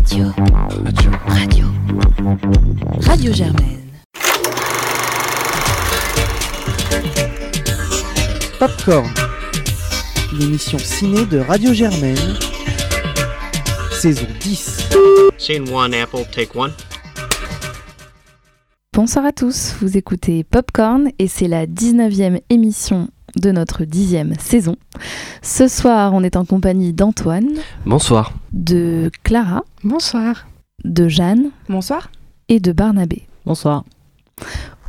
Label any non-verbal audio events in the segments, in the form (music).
Radio. Radio. Radio. Radio Germaine. Popcorn, l'émission ciné de Radio Germaine, saison 10. Scene one, Apple, take one. Bonsoir à tous, vous écoutez Popcorn et c'est la 19e émission de notre dixième saison. Ce soir, on est en compagnie d'Antoine, Bonsoir. de Clara, Bonsoir. de Jeanne Bonsoir. et de Barnabé. Bonsoir.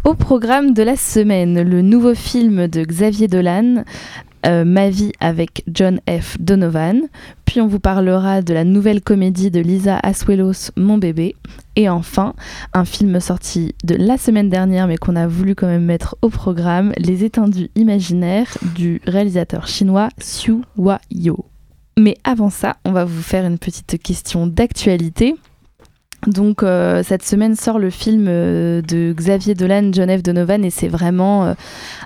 Au programme de la semaine, le nouveau film de Xavier Dolan, euh, Ma vie avec John F. Donovan. Puis on vous parlera de la nouvelle comédie de Lisa Asuelos, Mon bébé. Et enfin, un film sorti de la semaine dernière, mais qu'on a voulu quand même mettre au programme, Les étendus imaginaires du réalisateur chinois Xu Huayo. Mais avant ça, on va vous faire une petite question d'actualité. Donc euh, cette semaine sort le film euh, de Xavier Dolan, F. Donovan, et c'est vraiment euh,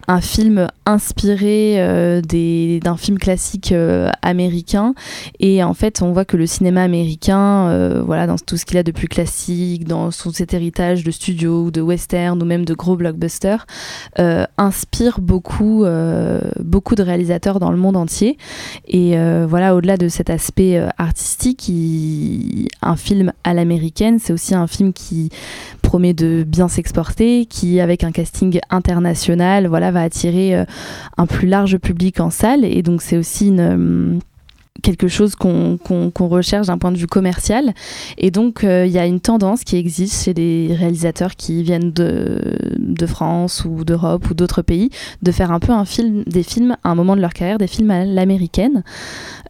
un film inspiré d'un film classique américain. Et en fait, on voit que le cinéma américain, voilà, dans tout ce qu'il a de plus classique, dans son, cet héritage de studio de western ou même de gros blockbusters, inspire beaucoup, beaucoup de réalisateurs dans le monde entier. Et voilà, au-delà de cet aspect artistique, un film à c'est aussi un film qui promet de bien s'exporter, qui, avec un casting international, va attirer euh, un plus large public en salle. Et donc, c'est aussi une. Quelque chose qu'on recherche d'un point de vue commercial. Et donc, euh, il y a une tendance qui existe chez des réalisateurs qui viennent de, de France ou d'Europe ou d'autres pays, de faire un peu un film, des films à un moment de leur carrière, des films à l'américaine.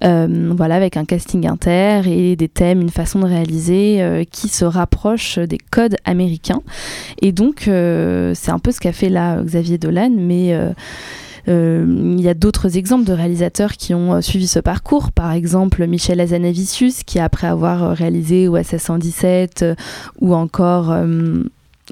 Euh, voilà, avec un casting inter et des thèmes, une façon de réaliser euh, qui se rapproche des codes américains. Et donc, c'est un peu ce qu'a fait là Xavier Dolan, mais il y a d'autres exemples de réalisateurs qui ont euh, suivi ce parcours. Par exemple, Michel Azanavicius, qui après avoir euh, réalisé OSS 117 euh, ou encore euh,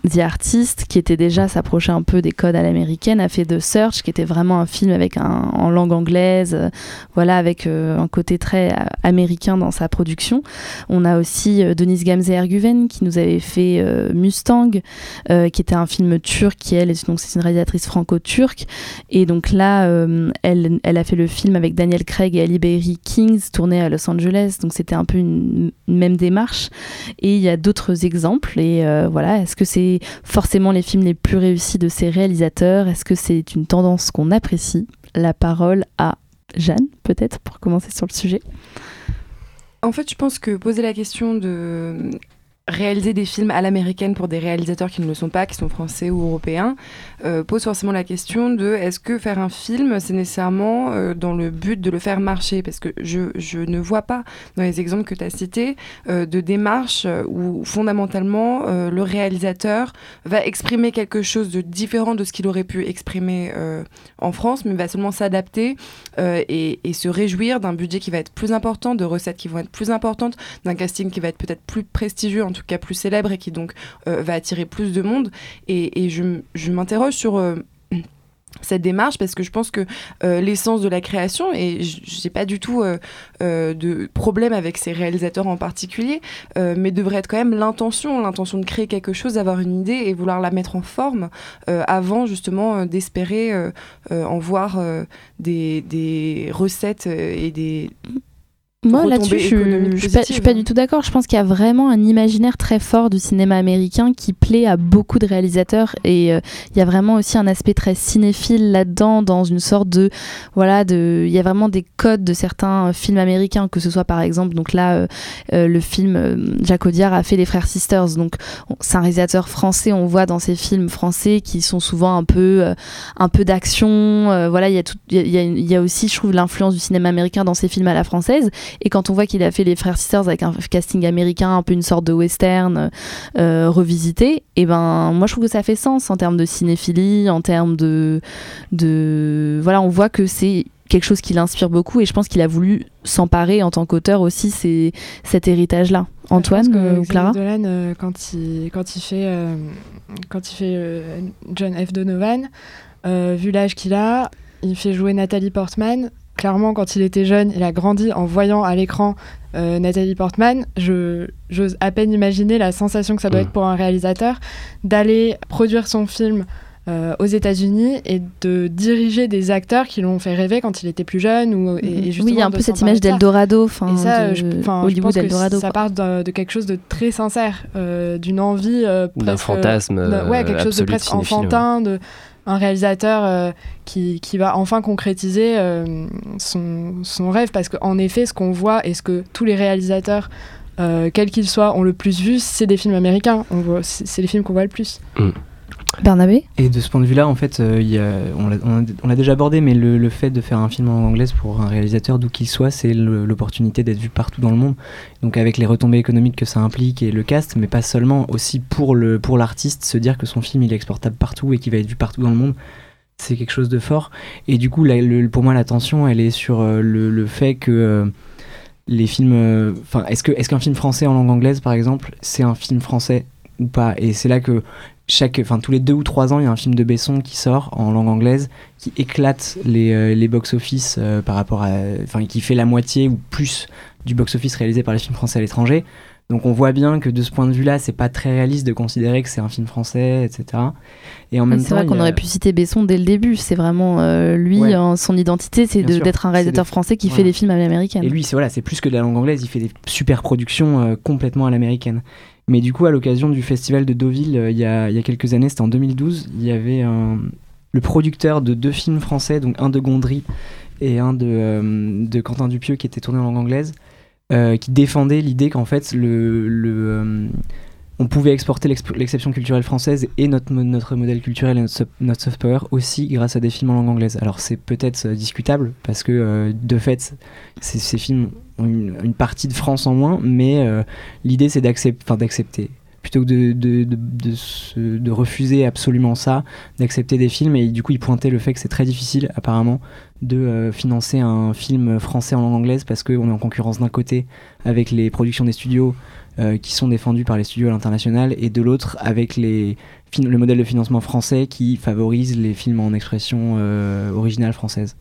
The Artist, qui était déjà s'approchait un peu des codes à l'américaine, a fait The Search, qui était vraiment un film avec un, en langue anglaise, euh, voilà, avec euh, un côté très euh, américain dans sa production. On a aussi Denise Gamze Erguven qui nous avait fait Mustang, qui était un film turc, qui elle, donc c'est une réalisatrice franco-turque. Et donc là, elle, elle a fait le film avec Daniel Craig et Ali Berry Kings, tourné à Los Angeles. Donc c'était un peu une, même démarche. Et il y a d'autres exemples. Et voilà, est-ce que c'est forcément les films les plus réussis de ces réalisateurs Est-ce que c'est une tendance qu'on apprécie? La parole à Jeanne, peut-être, pour commencer sur le sujet. En fait, je pense que poser la question de réaliser des films à l'américaine pour des réalisateurs qui ne le sont pas, qui sont français ou européens, euh, pose forcément la question de est-ce que faire un film, c'est nécessairement euh, dans le but de le faire marcher? Parce que je, je ne vois pas dans les exemples que tu as cités euh, de démarche euh, où fondamentalement le réalisateur va exprimer quelque chose de différent de ce qu'il aurait pu exprimer en France, mais va seulement s'adapter et, et se réjouir d'un budget qui va être plus important, de recettes qui vont être plus importantes, d'un casting qui va être peut-être plus prestigieux, en tout cas plus célèbre et qui donc va attirer plus de monde. Et, et je, je m'interroge sur euh, cette démarche parce que je pense que euh, l'essence de la création et j- j'ai pas du tout euh, de problème avec ces réalisateurs en particulier mais devrait être quand même l'intention l'intention de créer quelque chose d'avoir une idée et vouloir la mettre en forme avant justement d'espérer en voir des, recettes et des Moi, là-dessus, je, je suis pas- je suis pas positives. du tout d'accord. Je pense qu'il y a vraiment un imaginaire très fort du cinéma américain qui plaît à beaucoup de réalisateurs. Et euh, il y a vraiment aussi un aspect très cinéphile là-dedans, dans une sorte de. Voilà, de, il y a vraiment des codes de certains euh, films américains, que ce soit par exemple, donc là, euh, euh, le film Jacques Audiard a fait Les Frères Sisters. Donc, on- c'est un réalisateur français, on voit dans ces films français qui sont souvent un peu, un peu d'action. voilà, il y, a tout- il y y a aussi, je trouve, l'influence du cinéma américain dans ces films à la française. Et quand on voit qu'il a fait les Frères Sisters avec un casting américain, un peu une sorte de western euh, revisité, et ben moi je trouve que ça fait sens en termes de cinéphilie, en termes de, de voilà, on voit que c'est quelque chose qui l'inspire beaucoup et je pense qu'il a voulu s'emparer en tant qu'auteur aussi c'est cet héritage là. Antoine que euh, ou Xavier Clara? Dolan, euh, quand il quand il fait euh, quand il fait euh, John F Donovan, euh, vu l'âge qu'il a, il fait jouer Nathalie Portman clairement, quand il était jeune, il a grandi en voyant à l'écran euh, Nathalie Portman. Je, j'ose à peine imaginer la sensation que ça doit Mm. être pour un réalisateur d'aller produire son film euh, aux États-Unis et de diriger des acteurs qui l'ont fait rêver quand il était plus jeune. Ou, et, et Mhm. oui, il y a un peu cette image d'Eldorado, Et ça, de je, enfin, je Hollywood pense que Eldorado. ça part de, de quelque chose de très sincère, euh, d'une envie euh, D'un fantasme. ouais, quelque chose de absolu presque ouais. enfantin, de un réalisateur euh, qui, qui va enfin concrétiser euh, son, son rêve, parce qu'en effet, ce qu'on voit et ce que tous les réalisateurs, euh, quels qu'ils soient, ont le plus vu, c'est des films américains. C'est les films qu'on voit le plus. Bernabé Et de ce point de vue-là, en fait, euh, on l'a- l'a l'a déjà abordé, mais le, fait de faire un film en anglaise pour un réalisateur, d'où qu'il soit, c'est l'opportunité d'être vu partout dans le monde. Donc avec les retombées économiques que ça implique et le cast, mais pas seulement, aussi pour le pour l'artiste, se dire que son film il est exportable partout et qu'il va être vu partout dans le monde, c'est quelque chose de fort. Et du coup, la- pour moi, l'attention, elle est sur euh, le, fait que euh, les films, enfin, est-ce que est-ce qu'un film français en langue anglaise, par exemple, c'est un film français ou pas? Et c'est là que chaque, enfin tous les deux ou trois ans, il y a un film de Besson qui sort en langue anglaise, qui éclate les, euh, les box-office euh, par rapport à, enfin qui fait la moitié ou plus du box-office réalisé par les films français à l'étranger. Donc on voit bien que de ce point de vue-là, c'est pas très réaliste de considérer que c'est un film français, etc. Et en même C'est temps, vrai il y qu'on a- aurait pu citer Besson dès le début. C'est vraiment euh, lui, Ouais. son identité, c'est d'être un C'est réalisateur des- français qui fait des films à l'américaine. Et lui, c'est voilà, c'est plus que de la langue anglaise, il fait des super productions complètement à l'américaine. Mais du coup, à l'occasion du festival de Deauville, euh, il y, a, y a quelques années, c'était en 2012, il y avait le producteur de deux films français, donc un de Gondry et un de, euh, Quentin Dupieux qui était tourné en langue anglaise, euh, qui défendait l'idée qu'en fait, le, le, on pouvait exporter l'exception culturelle française et notre, notre modèle culturel et notre, soft- power aussi grâce à des films en langue anglaise. Alors c'est peut-être discutable parce que de fait, ces, films une, partie de France en moins, mais euh, l'idée c'est d'accepter. Plutôt que de, de, de, de se- de refuser absolument ça, d'accepter des films, et du coup il pointait le fait que c'est très difficile apparemment de euh, financer un film français en langue anglaise parce qu'on est en concurrence d'un côté avec les productions des studios euh, qui sont défendues par les studios à l'international et de l'autre avec le modèle de financement français qui favorise les films en expression originale française.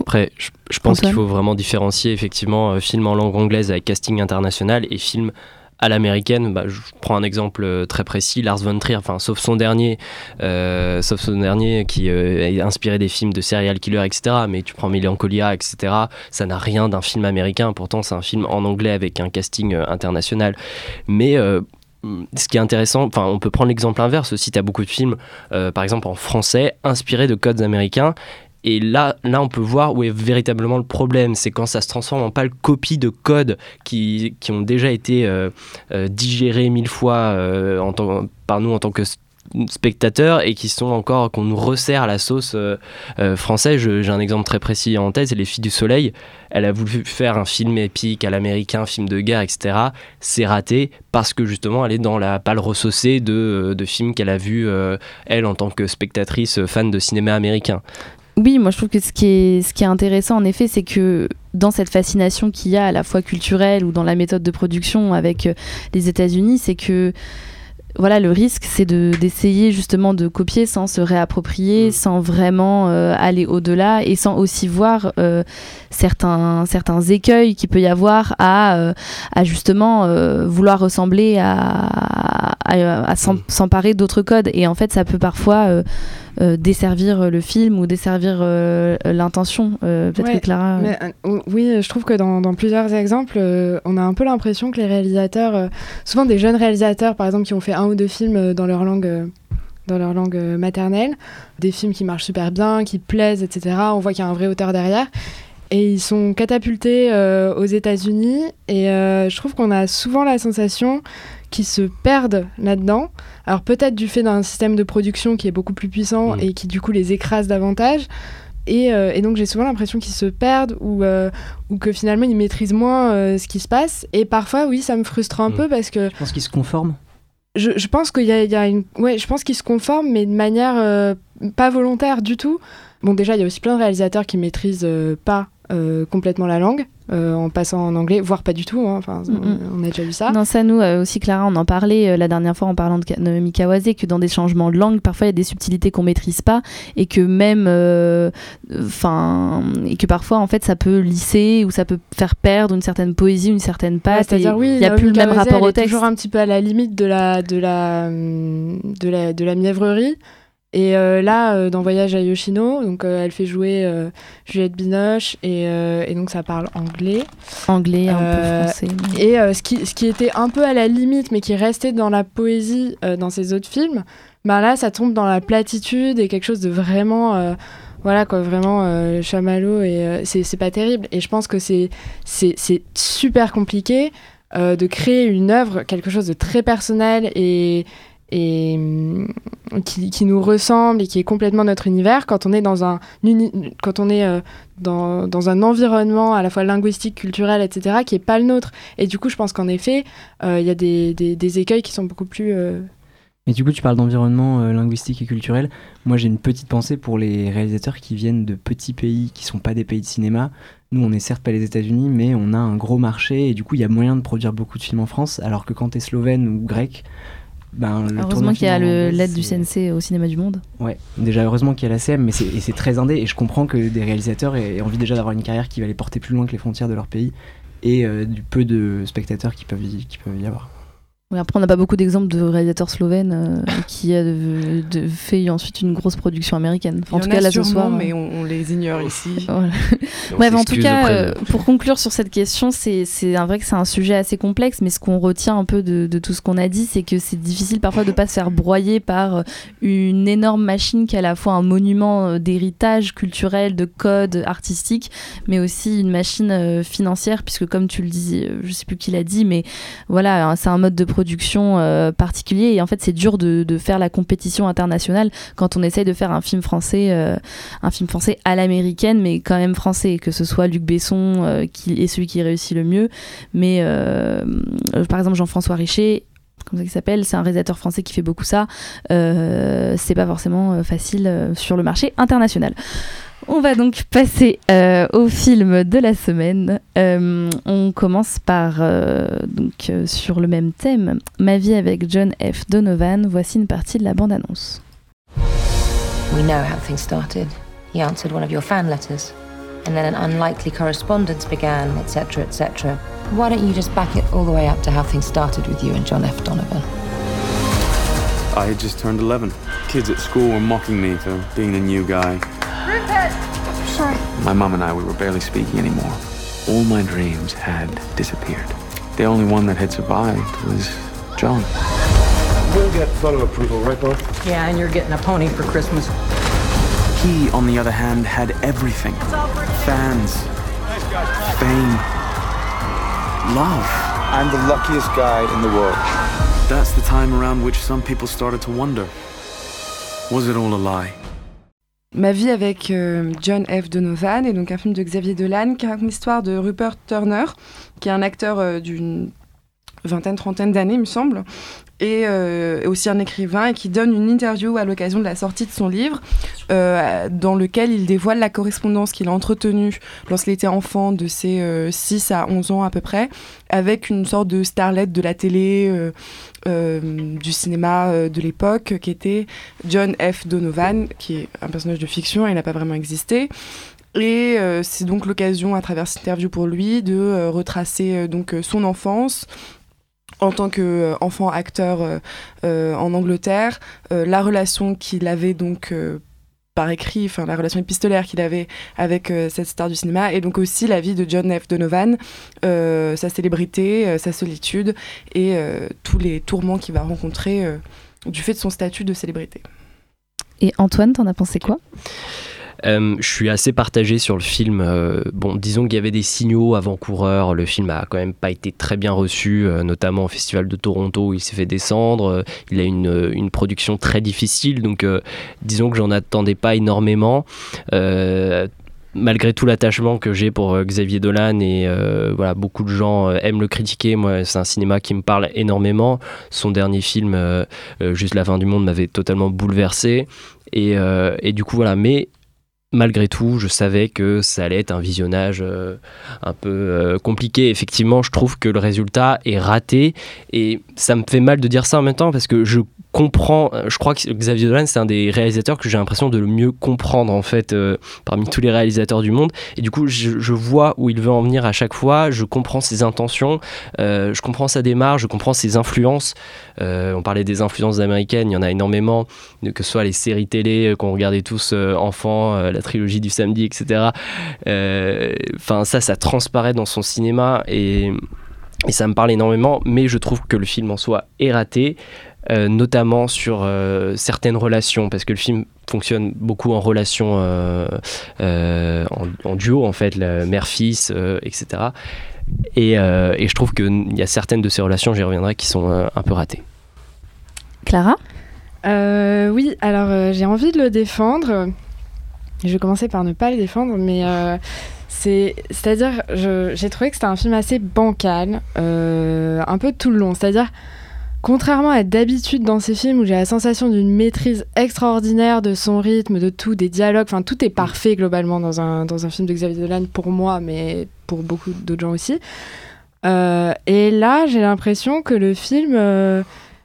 Après, je, je pense qu'il faut vraiment différencier effectivement euh, film en langue anglaise avec casting international et film à l'américaine. Bah, je prends un exemple euh, très précis, Lars von Trier, enfin, sauf son dernier, euh, sauf son dernier qui euh, est inspiré des films de serial killer, etc. Mais tu prends Melancholia, etc. Ça n'a rien d'un film américain. Pourtant, c'est un film en anglais avec un casting euh, international. Mais ce qui est intéressant, enfin, on peut prendre l'exemple inverse aussi. Tu as beaucoup de films, euh, par exemple en français, inspirés de codes américains. Et là, là, on peut voir où est véritablement le problème. C'est quand ça se transforme en pâle copie de codes qui, qui ont déjà été euh, euh, digérés mille fois euh, par nous en tant que spectateurs et qui sont encore qu'on nous resserre à la sauce française. J'ai un exemple très précis en tête, c'est Les Filles du Soleil. Elle a voulu faire un film épique à l'américain, film de guerre, etc. C'est raté parce que justement elle est dans la pâle ressaucée de, de films qu'elle a vus, elle, en tant que spectatrice fan de cinéma américain. Oui, moi je trouve que ce qui est, ce qui est intéressant en effet, c'est que dans cette fascination qu'il y a à la fois culturelle ou dans la méthode de production avec euh, les États-Unis, c'est que voilà, le risque, c'est de- d'essayer justement de copier sans se réapproprier, Mm. sans vraiment euh, aller au-delà et sans aussi voir euh, certains, certains écueils qu'il peut y avoir à, euh, à justement vouloir ressembler à, à, à s'em- Mm. s'emparer d'autres codes. Et en fait, ça peut parfois desservir le film ou desservir euh, l'intention. Euh, Peut-être Ouais, que Clara. Mais, euh, oui, je trouve que dans, dans plusieurs exemples, euh, on a un peu l'impression que les réalisateurs, euh, souvent des jeunes réalisateurs par exemple qui ont fait un ou deux films euh, dans leur langue, euh, dans leur langue euh, maternelle, des films qui marchent super bien, qui plaisent, etc. On voit qu'il y a un vrai auteur derrière. Et ils sont catapultés euh, aux États-Unis. Et euh, je trouve qu'on a souvent la sensation qu'ils se perdent là-dedans. Alors peut-être du fait d'un système de production qui est beaucoup plus puissant Mm. et qui du coup les écrase davantage. Et, euh, et donc j'ai souvent l'impression qu'ils se perdent ou, euh, ou que finalement ils maîtrisent moins euh, ce qui se passe. Et parfois, oui, ça me frustre un Mm. peu parce que Je pense qu'ils se conforment? je, je pense qu'il y y a une. Ouais, je pense qu'ils se conforment, mais de manière pas volontaire du tout. Bon, déjà, il y a aussi plein de réalisateurs qui maîtrisent pas euh, complètement la langue euh, en passant en anglais, voire pas du tout. hein. Enfin, Mm, mm. on, on a déjà vu ça. Non, ça, nous euh, aussi, Clara, on en parlait la dernière fois en parlant de, de Mikawase, que dans des changements de langue, parfois il y a des subtilités qu'on maîtrise pas et que même, enfin, et que parfois en fait ça peut lisser ou ça peut faire perdre une certaine poésie, une certaine patte. C'est-à-dire, oui, il n'y a plus le même rapport elle au est texte. toujours un petit peu à la limite de la, de la, de la, de la mièvrerie. Et euh, là, euh, dans Voyage à Yoshino, donc euh, elle fait jouer Juliette Binoche et, et donc ça parle anglais. Anglais, un peu français. Et ce, qui, ce qui était un peu à la limite, mais qui restait dans la poésie dans ses autres films, ben là, ça tombe dans la platitude et quelque chose de vraiment. voilà quoi, vraiment chamallow et c'est pas terrible. Et je pense que c'est super compliqué de créer une œuvre, quelque chose de très personnel et, et hum, qui, nous ressemble et qui est complètement notre univers quand on est dans un quand on est euh, dans, dans un environnement à la fois linguistique, culturel, etc., qui est pas le nôtre. Et du coup, je pense qu'en effet, euh, il y a des, des, écueils qui sont beaucoup plus. euh, Et du coup, tu parles d'environnement linguistique et culturel. Moi, j'ai une petite pensée pour les réalisateurs qui viennent de petits pays qui sont pas des pays de cinéma. Nous, on est certes pas les États-Unis, mais on a un gros marché et du coup, il y a moyen de produire beaucoup de films en France. Alors que quand t'es slovène ou grec, ben, le Heureusement qu'il y a l'aide du c'est- CNC au cinéma du monde. Ouais, déjà heureusement qu'il y a la CM, mais c'est très indé. Et je comprends que des réalisateurs aient envie déjà d'avoir une carrière qui va les porter plus loin que les frontières de leur pays et euh, du peu de spectateurs qui peuvent y, qui peuvent y avoir. Oui, après, on n'a pas beaucoup d'exemples de réalisateurs slovènes euh, qui a de- de- fait ensuite une grosse production américaine. Enfin, en tout en cas, a là ce soir. mais euh, on, on les ignore ici. (laughs) voilà. Bref, en tout cas, euh, pour conclure sur cette question, c'est vrai que c'est un sujet assez complexe, mais ce qu'on retient un peu de, de tout ce qu'on a dit, c'est que c'est difficile parfois de pas se faire broyer par une énorme machine qui est à la fois un monument d'héritage culturel, de code artistique, mais aussi une machine euh, financière, puisque comme tu le dis, je sais plus qui l'a dit, mais voilà, c'est un mode de production euh, particulier et en fait c'est dur de, faire la compétition internationale quand on essaye de faire un film français, euh, un film français à l'américaine, mais quand même français, que ce soit Luc Besson euh, qui est celui qui réussit le mieux, mais par exemple Jean-François Richer. Comme ça qu'il s'appelle, c'est un réalisateur français qui fait beaucoup ça. C'est pas forcément facile sur le marché international. On va donc passer euh, au film de la semaine. Euh, on commence par, euh, donc, euh, sur le même thème, Ma vie avec John F. Donovan. Voici une partie de la bande-annonce. We know how things started. He answered one of your fan letters, and then an unlikely correspondence began, etc., etc. Why don't you just back it all the way up to how things started with you and John F. Donovan? I had just turned 11. Kids at school were mocking me for being the new guy. Sorry. My mom and I, we were barely speaking anymore. All my dreams had disappeared. The only one that had survived was John. We'll get photo approval, right, Bob? Yeah, and you're getting a pony for Christmas. He, on the other hand, had everything fans, fame, love. I'm the luckiest guy in the world. That's the time around which some people started to wonder was it all a lie? Ma vie avec euh, John F. Donovan est donc un film de Xavier Dolan qui raconte l'histoire de Rupert Turner, qui est un acteur euh, d'une vingtaine, trentaine d'années, il me semble, et euh, aussi un écrivain, et qui donne une interview à l'occasion de la sortie de son livre, euh, dans lequel il dévoile la correspondance qu'il a entretenue lorsqu'il était enfant, de ses euh, 6 à 11 ans à peu près, avec une sorte de starlet de la télé, euh, du cinéma de l'époque, qui était John F. Donovan, qui est un personnage de fiction, il n'a pas vraiment existé. Et c'est donc l'occasion, à travers cette interview pour lui, de retracer donc son enfance en tant qu'enfant acteur euh, euh, en Angleterre, euh, la relation qu'il avait donc euh, par écrit, enfin la relation épistolaire qu'il avait avec euh, cette star du cinéma, et donc aussi la vie de John F. Donovan, euh, sa célébrité, euh, sa solitude et euh, tous les tourments qu'il va rencontrer euh, du fait de son statut de célébrité. Et Antoine, t'en as pensé quoi? Euh, je suis assez partagé sur le film. Euh, bon, disons qu'il y avait des signaux avant-coureurs. Le film a quand même pas été très bien reçu, euh, notamment au Festival de Toronto. où Il s'est fait descendre. Il a une, une production très difficile. Donc, disons que j'en attendais pas énormément. Malgré tout l'attachement que j'ai pour Xavier Dolan et voilà beaucoup de gens aiment le critiquer moi c'est un cinéma qui me parle énormément son dernier film juste la fin du monde m'avait totalement bouleversé et, et du coup voilà mais malgré tout, je savais que ça allait être un visionnage euh, un peu euh, compliqué. Effectivement, je trouve que le résultat est raté et ça me fait mal de dire ça en même temps parce que je comprends, euh, je crois que Xavier Dolan c'est un des réalisateurs que j'ai l'impression de le mieux comprendre en fait euh, parmi tous les réalisateurs du monde et du coup je, vois où il veut en venir à chaque fois, je comprends ses intentions, euh, je comprends sa démarche, je comprends ses influences, on parlait des influences américaines, il y en a énormément, que ce soit les séries télé qu'on regardait tous enfants, la trilogie du samedi etc. Enfin ça ça transparaît dans son cinéma et ça me parle énormément, mais je trouve que le film en soi est raté. Euh, notamment sur euh, certaines relations, parce que le film fonctionne beaucoup en relation, euh, en, en, duo en fait, mère-fils, etc. Et, et, je trouve qu'il y a certaines de ces relations, j'y reviendrai, qui sont un peu ratées. Clara? Oui, alors j'ai envie de le défendre. Je vais commencer par ne pas le défendre, mais c'est-à-dire, j'ai trouvé que c'était un film assez bancal, un peu tout le long. C'est-à-dire, Contrairement à d'habitude dans ces films où j'ai la sensation d'une maîtrise extraordinaire de son rythme, de tout, des dialogues, enfin tout est parfait globalement dans un, dans un film de Xavier Dolan pour moi, mais pour beaucoup d'autres gens aussi. Euh, et là, j'ai l'impression que le film, euh,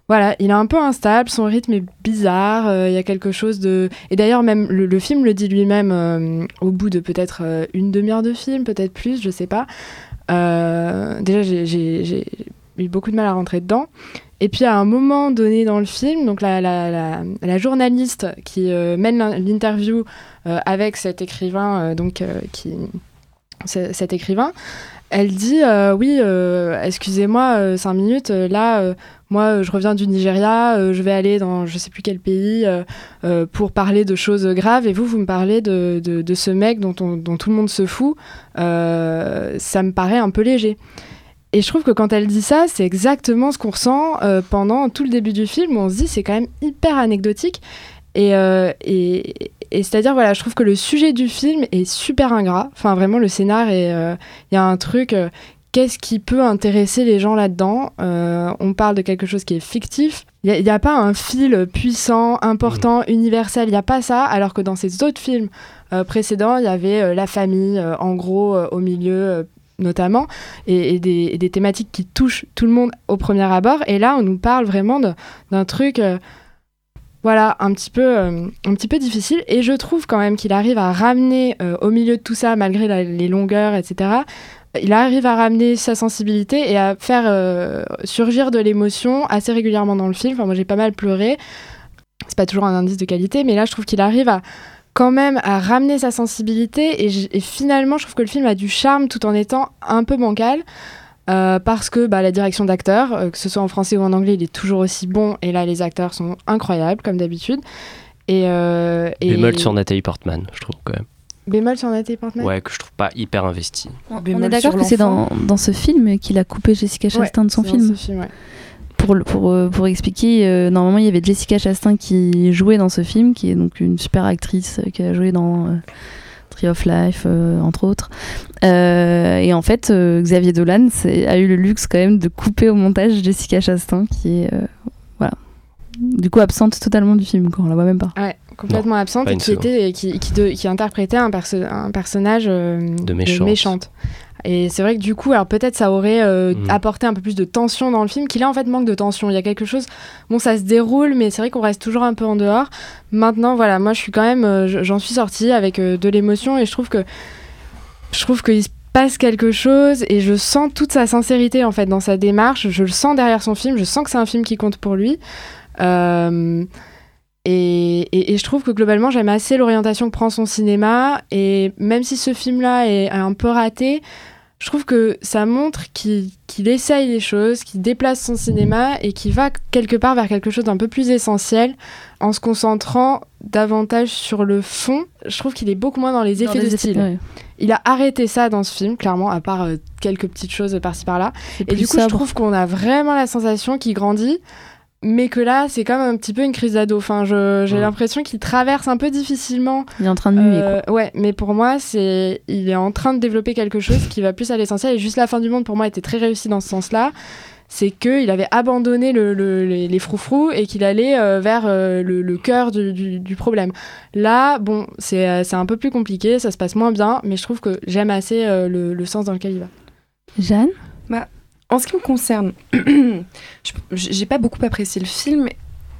voilà, il est un peu instable, son rythme est bizarre, euh, il y a quelque chose de... Et d'ailleurs, même le, le, film le dit lui-même au bout de peut-être une demi-heure de film, peut-être plus, je sais pas. déjà, j'ai eu beaucoup de mal à rentrer dedans. Et puis à un moment donné dans le film, donc la, journaliste qui euh, mène l'interview euh, avec cet écrivain, euh, donc cet écrivain, elle dit oui, excusez-moi, cinq minutes, là, moi, je reviens du Nigeria, je vais aller dans je sais plus quel pays pour parler de choses graves, et vous, vous me parlez de, de, ce mec dont, on, dont tout le monde se fout, ça me paraît un peu léger. Et je trouve que quand elle dit ça, c'est exactement ce qu'on ressent euh, pendant tout le début du film, où on se dit c'est quand même hyper anecdotique. Et, euh, et, et c'est-à-dire, voilà, je trouve que le sujet du film est super ingrat. Enfin, vraiment, le scénar, euh, il y a un truc. Qu'est-ce qui peut intéresser les gens là-dedans? On parle de quelque chose qui est fictif. Il n'y a, a, pas un fil puissant, important, mmh. universel. Il n'y a pas ça. Alors que dans ces autres films précédents, il y avait la famille, en gros, au milieu, notamment, et, des, thématiques qui touchent tout le monde au premier abord. Et là, on nous parle vraiment d'un truc, euh, voilà, un petit, peu, euh, un petit peu difficile. Et je trouve quand même qu'il arrive à ramener euh, au milieu de tout ça, malgré les longueurs, etc., il arrive à ramener sa sensibilité et à faire surgir de l'émotion assez régulièrement dans le film. Enfin, moi, j'ai pas mal pleuré. C'est pas toujours un indice de qualité, mais là, je trouve qu'il arrive à quand même à ramener sa sensibilité et, finalement je trouve que le film a du charme tout en étant un peu bancal euh, parce que bah, la direction d'acteur, euh, que ce soit en français ou en anglais, il est toujours aussi bon et là les acteurs sont incroyables comme d'habitude. Et, euh, et... Bémol sur Nathalie Portman, je trouve quand même. Bémol sur Nathalie Portman? Ouais, que je trouve pas hyper investi. On, est d'accord que c'est dans, dans, ce film qu'il a coupé Jessica Chastain de son film. Dans ce film ouais pour, pour, euh, pour expliquer, euh, normalement il y avait Jessica Chastain qui jouait dans ce film, qui est donc une super actrice euh, qui a joué dans Tree of Life, entre autres. et en fait, Xavier Dolan a eu le luxe quand même de couper au montage Jessica Chastain, qui est voilà, du coup absente totalement du film, quand on la voit même pas. Ouais, complètement absente et qui, était, qui, qui, qui, interprétait un, perso un personnage de méchante. De méchante. Et c'est vrai que du coup, alors peut-être ça aurait euh, mm. apporté un peu plus de tension dans le film, qui là en fait manque de tension. Il y a quelque chose, bon, ça se déroule, mais c'est vrai qu'on reste toujours un peu en dehors. Maintenant, voilà, moi je suis quand même, euh, j'en suis sortie avec euh, de l'émotion et je trouve que je trouve qu'il se passe quelque chose et je sens toute sa sincérité en fait dans sa démarche. Je le sens derrière son film, je sens que c'est un film qui compte pour lui. Et, et, je trouve que globalement, j'aime assez l'orientation que prend son cinéma. Et même si ce film-là est un peu raté, je trouve que ça montre qu'il essaye des choses, qu'il déplace son cinéma et qu'il va quelque part vers quelque chose d'un peu plus essentiel en se concentrant davantage sur le fond. Je trouve qu'il est beaucoup moins dans les effets de style. Il a arrêté ça dans ce film, clairement, à part euh, quelques petites choses par-ci par-là. Et du coup, je trouve qu'on a vraiment la sensation qu'il grandit mais que là, c'est comme un petit peu une crise d'ado. Enfin, j'ai l'impression qu'il traverse un peu difficilement. Il est en train de muer. Euh, ouais, mais pour moi, c'est, il est en train de développer quelque chose qui va plus à l'essentiel. Et juste la fin du monde, pour moi, était très réussi dans ce sens-là. c'est qu'il avait abandonné le, le- les, les froufrous et qu'il allait euh, vers euh, le, le cœur du, du- du problème. Là, bon, c'est euh, c'est un peu plus compliqué, ça se passe moins bien, mais je trouve que j'aime assez euh, le, le sens dans lequel il va. Jeanne? Bah, en ce qui me concerne, (clears throat) j'ai pas beaucoup apprécié le film.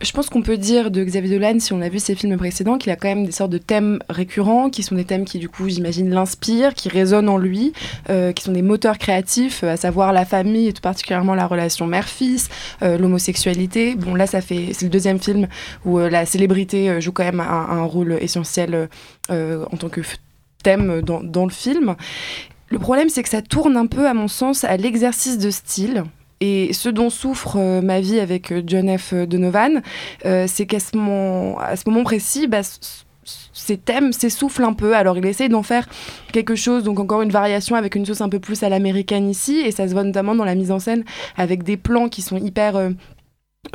Je pense qu'on peut dire de Xavier Dolan, si on a vu ses films précédents, qu'il a quand même des sortes de thèmes récurrents, qui sont des thèmes qui, du coup, j'imagine, l'inspirent, qui résonnent en lui, euh, qui sont des moteurs créatifs, euh, à savoir la famille et tout particulièrement la relation mère-fils, euh, l'homosexualité. Bon, là, ça fait, c'est le deuxième film où la célébrité joue quand même un, un rôle essentiel en tant que thème dans, dans le film. Le problème, c'est que ça tourne un peu, à mon sens, à l'exercice de style. Et ce dont souffre euh, ma vie avec euh, John F. Donovan, euh, c'est qu'à ce moment, précis, bah, ces thèmes s'essoufflent un peu. Alors il essaye d'en faire quelque chose, donc encore une variation avec une sauce un peu plus à l'américaine ici, et ça se voit notamment dans la mise en scène avec des plans qui sont hyper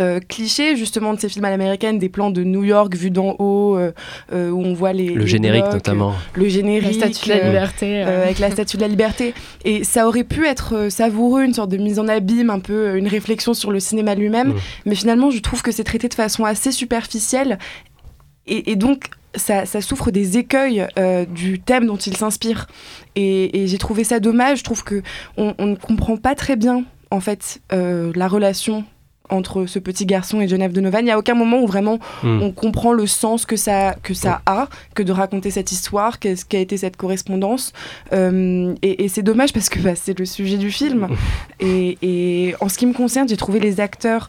euh, clichés justement de ces films à l'américaine, des plans de New York vus d'en haut, euh, euh, où on voit les Le les générique blocs, notamment. le générique, La statue de la euh, liberté. euh. euh, avec la statue de la liberté. Et ça aurait pu être savoureux, une sorte de mise en abîme, un peu une réflexion sur le cinéma lui-même. Mm. Mais finalement, je trouve que c'est traité de façon assez superficielle. Et, et donc, ça, ça souffre des écueils euh, du thème dont il s'inspire. Et, et j'ai trouvé ça dommage. Je trouve que on, on ne comprend pas très bien, en fait, euh, la relation entre ce petit garçon et Genève Donovan. Il n'y a aucun moment où vraiment Hmm. on comprend le sens que ça, que ça a, que de raconter cette histoire, qu'est-ce qu'a été cette correspondance. Euh, et et c'est dommage parce que bah, c'est le sujet du film. Et, et en ce qui me concerne, j'ai trouvé les acteurs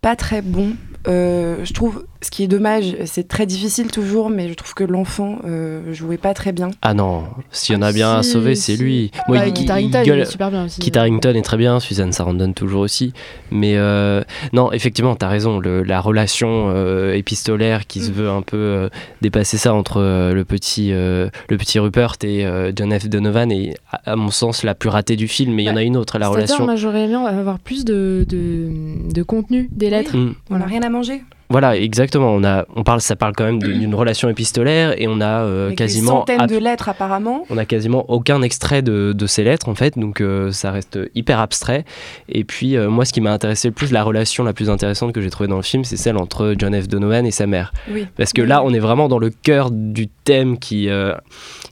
pas très bons. Euh, je trouve, ce qui est dommage, c'est très difficile toujours, mais je trouve que l'enfant euh, jouait pas très bien. Ah non, s'il y en a bien à sauver, si. c'est lui. Bah, il- Kit Harington, est super bien aussi. Kit Harington est très bien, Suzanne Sarandon toujours aussi. Mais euh, non, effectivement, tu as raison. le- la relation euh, épistolaire qui Mm. se veut un peu euh, dépasser ça entre euh, le, petit, euh, le petit Rupert et euh, John F. Donovan est, à, à mon sens, la plus ratée du film. Mais il y en a une autre, la relation. moi j'aurais aimé avoir plus de, de, de contenu des lettres. Mm. On n'a rien à manger. Voilà, exactement. On a, on parle, ça parle quand même (clears throat) d'une relation épistolaire et on a euh, quasiment centaines de lettres apparemment. on a quasiment aucun extrait de, de ces lettres en fait, donc euh, ça reste hyper abstrait. Et puis euh, moi, ce qui m'a intéressé le plus, la relation la plus intéressante que j'ai trouvée dans le film, c'est celle entre John F. Donovan et sa mère. Oui. Parce que là, on est vraiment dans le cœur du thème qui, euh,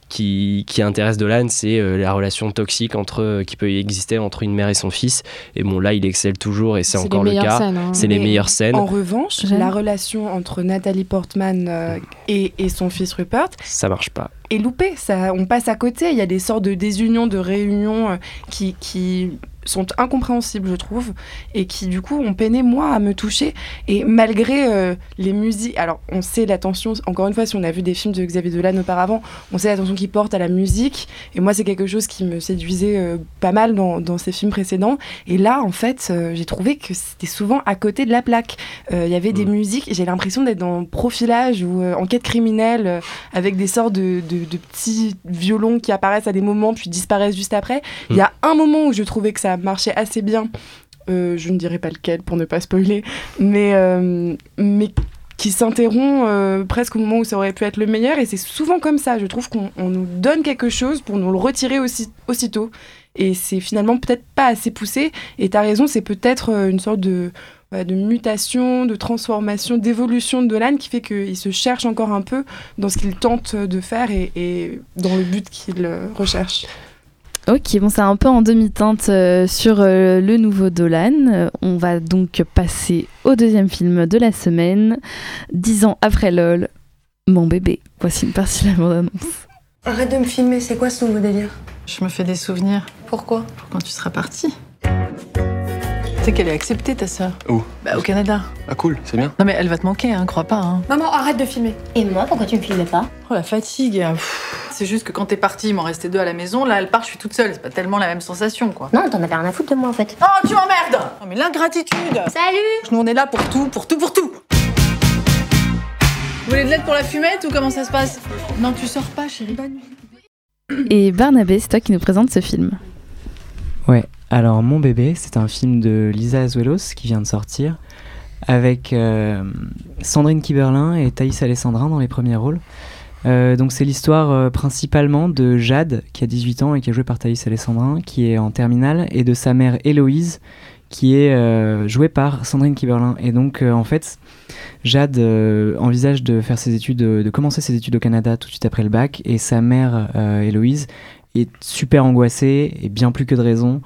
qui, qui intéresse Dolan, c'est euh, la relation toxique entre, qui peut exister entre une mère et son fils. Et bon, là, il excelle toujours et c'est encore le cas. hein. C'est les meilleures scènes. En revanche, la relation entre Nathalie Portman euh, et, et son fils Rupert Ça marche pas. est loupée. Ça, on passe à côté. Il y a des sortes de désunions, de réunions euh, qui, qui sont incompréhensibles, je trouve, et qui du coup ont peiné moi à me toucher. Et malgré euh, les musiques, alors on sait l'attention. Encore une fois, si on a vu des films de Xavier Dolan auparavant, on sait l'attention qu'il porte à la musique. Et moi, c'est quelque chose qui me séduisait euh, pas mal dans, dans ses films précédents. Et là, en fait, euh, j'ai trouvé que c'était souvent à côté de la plaque. Il y avait des Mm. musiques. J'ai l'impression d'être dans profilage ou enquête criminelle avec des sortes de, de- de petits violons qui apparaissent à des moments puis disparaissent juste après. Il y a un moment où je trouvais que ça marchait assez bien. Euh, je ne dirai pas lequel pour ne pas spoiler, mais, euh, mais qui s'interrompt euh, presque au moment où ça aurait pu être le meilleur. Et c'est souvent comme ça. Je trouve qu'on on nous donne quelque chose pour nous le retirer aussi, aussitôt. Et c'est finalement peut-être pas assez poussé. Et tu as raison, c'est peut-être une sorte de, voilà, de mutation, de transformation, d'évolution de Dolan qui fait qu'il se cherche encore un peu dans ce qu'il tente de faire et, dans le but qu'il recherche. Ok, bon, c'est un peu en demi-teinte euh, sur euh, le nouveau Dolan. Euh, on va donc passer au deuxième film de la semaine. Dix ans après LOL, Mon bébé. Voici une partie de la bande-annonce. Arrête de me filmer, c'est quoi ce nouveau délire? Je me fais des souvenirs. Pourquoi? Pour quand tu seras partie. Tu sais qu'elle est acceptée, ta sœur Où? Bah, au Canada. Ah cool, c'est bien. Non, mais elle va te manquer, hein, crois pas. Hein. Maman, arrête de filmer. Et moi, pourquoi tu me filmais pas? Oh, la fatigue. Pff, C'est juste que quand t'es partie, il m'en restait deux à la maison. Là, elle part, je suis toute seule. C'est pas tellement la même sensation, quoi. Non, t'en avais rien à foutre de moi en fait. Oh, tu m'emmerdes Non, mais l'ingratitude Salut Nous, on est là pour tout, pour tout, pour tout Vous voulez de l'aide pour la fumette ou comment ça se passe? Non, tu sors pas, chérie. Bonne nuit. Et Barnabé, c'est toi qui nous présente ce film. Ouais, alors Mon bébé, c'est un film de Lisa Azuelos qui vient de sortir avec euh, Sandrine Kiberlin et Thaïs Alessandrin dans les premiers rôles. Euh, donc c'est l'histoire euh, principalement de Jade qui a 18 ans et qui est jouée par Thaïs Alessandrin qui est en terminale et de sa mère Héloïse qui est euh, jouée par Sandrine Kiberlin. Et donc, en fait, Jade envisage de faire ses études, de commencer ses études au Canada tout de suite après le bac. Et sa mère, Héloïse, est super angoissée, et bien plus que de raison.